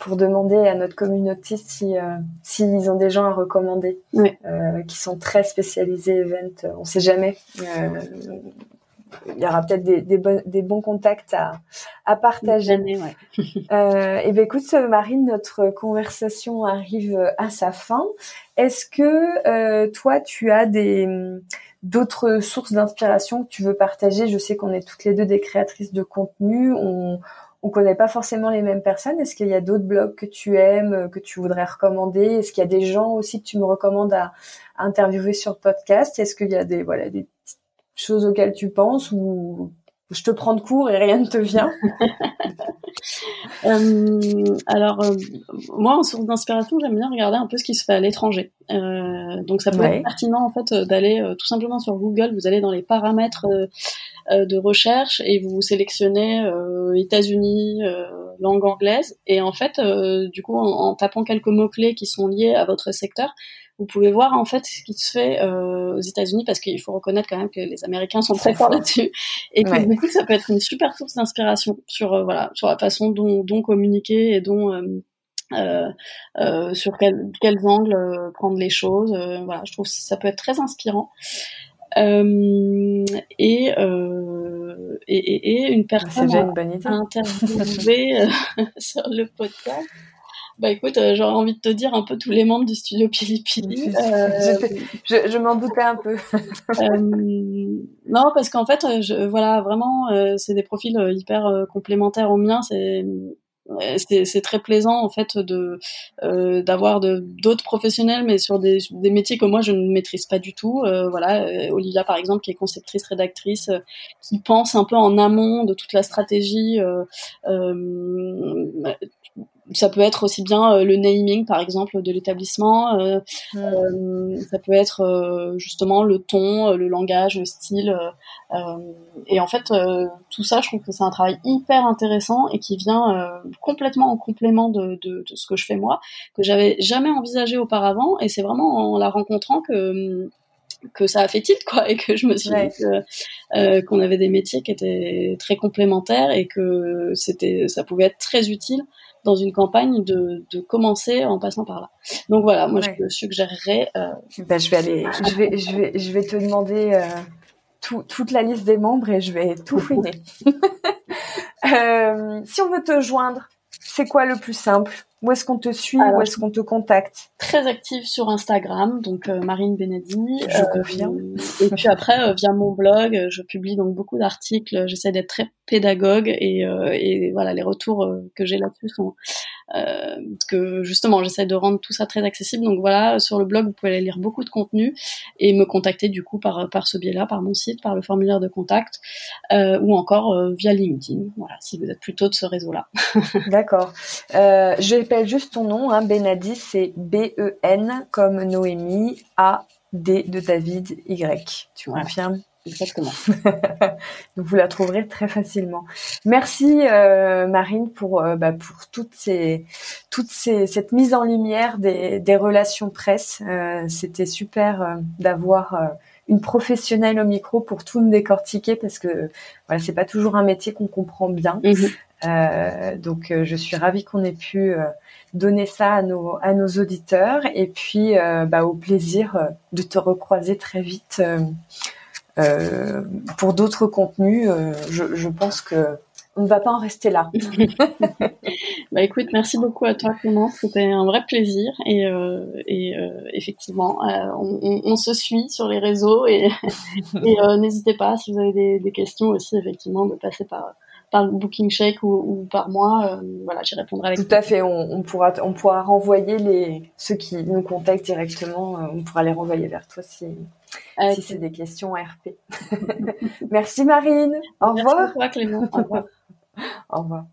pour demander à notre communauté si euh, s'ils ont des gens à recommander euh, qui sont très spécialisés event. On sait jamais. Euh, il y aura peut-être des, des, des, bons contacts à, à partager. ouais. [LAUGHS] euh, et ben écoute, Marine, notre conversation arrive à sa fin. Est-ce que euh, toi, tu as des d'autres sources d'inspiration que tu veux partager Je sais qu'on est toutes les deux des créatrices de contenu. On, on connaît pas forcément les mêmes personnes. Est-ce qu'il y a d'autres blogs que tu aimes, euh, que tu voudrais recommander? Est-ce qu'il y a des gens aussi que tu me recommandes à, interviewer sur le podcast? Est-ce qu'il y a des voilà des choses auxquelles tu penses ou je te prends de court et rien ne te vient [LAUGHS] euh, Alors euh, moi en source d'inspiration, j'aime bien regarder un peu ce qui se fait à l'étranger. donc ça peut être pertinent en fait d'aller tout simplement sur Google. Vous allez dans les paramètres euh, de recherche et vous sélectionnez euh, États-Unis, euh, langue anglaise et en fait, du coup, en, tapant quelques mots clés qui sont liés à votre secteur, vous pouvez voir en fait ce qui se fait aux États-Unis parce qu'il faut reconnaître quand même que les Américains sont très forts là-dessus et que du coup ça peut être une super source d'inspiration sur voilà sur la façon dont, dont communiquer et dont euh, euh, sur quel, quels angles prendre les choses. voilà, je trouve que ça peut être très inspirant. Euh, et, euh, et, une personne euh, [LAUGHS] sur le podcast. Bah écoute, euh, j'aurais envie de te dire un peu tous les membres du studio Pili Pili. [LAUGHS] je, je m'en doutais un peu. non, parce qu'en fait, je, voilà, vraiment, c'est des profils hyper complémentaires aux miens. C'est c'est très plaisant en fait de euh, d'avoir d'autres professionnels mais sur des, des, métiers que moi je ne maîtrise pas du tout euh, voilà euh, Olivia par exemple qui est conceptrice rédactrice euh, qui pense un peu en amont de toute la stratégie euh, ça peut être aussi bien euh, le naming, par exemple, de l'établissement. Euh, euh, ça peut être justement le ton, le langage, le style. et en fait, tout ça, je trouve que c'est un travail hyper intéressant et qui vient complètement en complément de, de, de, ce que je fais moi, que j'avais jamais envisagé auparavant. Et c'est vraiment en la rencontrant que que ça a fait tilt quoi et que je me suis dit euh, qu'on avait des métiers qui étaient très complémentaires et que c'était ça pouvait être très utile dans une campagne de, de commencer en passant par là. Donc voilà, moi je suggérerais. Euh... Ben, je vais aller, je vais, je vais, je vais te demander euh, tout, toute la liste des membres et je vais tout fouiner. [LAUGHS] euh, si on veut te joindre, c'est quoi le plus simple? Où est-ce qu'on te suit Où est-ce qu'on te contacte? Très active sur Instagram, donc euh, Marine Benedi. Je confirme. Et puis après, euh, via mon blog, je publie donc beaucoup d'articles. J'essaie d'être très pédagogue et, euh, et voilà, les retours que j'ai là-dessus sont euh, que justement j'essaie de rendre tout ça très accessible. Donc voilà, sur le blog vous pouvez aller lire beaucoup de contenu et me contacter du coup par par ce biais-là, par mon site, par le formulaire de contact euh, ou encore euh, via LinkedIn. Voilà, si vous êtes plutôt de ce réseau-là. [LAUGHS] D'accord. Euh, je répète juste ton nom, hein, Benadi, c'est B-E-N comme Noémie, A D de David Y. Tu confirmes? Exactement. [LAUGHS] Donc vous la trouverez très facilement. Merci euh, Marine pour euh, bah, pour toutes ces toutes ces cette mise en lumière des, des relations presse. Euh, C'était super euh, d'avoir euh, une professionnelle au micro pour tout me décortiquer parce que voilà c'est pas toujours un métier qu'on comprend bien. Mhm. donc je suis ravie qu'on ait pu donner ça à nos à nos auditeurs et puis bah, au plaisir de te recroiser très vite. Euh, pour d'autres contenus, euh, je, je, pense que on ne va pas en rester là. [LAUGHS] bah écoute, merci beaucoup à toi Clément, c'était un vrai plaisir et, euh, et effectivement, on, on, on, se suit sur les réseaux et, [LAUGHS] et n'hésitez pas si vous avez des, des, questions aussi effectivement de passer par par le Booking Shake ou, ou par moi, voilà, j'y répondrai avec. Tout à fait, on, on, pourra on pourra renvoyer les ceux qui nous contactent directement, on pourra les renvoyer vers toi si euh, si c'est des questions RP. [LAUGHS] Merci Marine. Au revoir. Merci à toi Clément. Au revoir. Au revoir.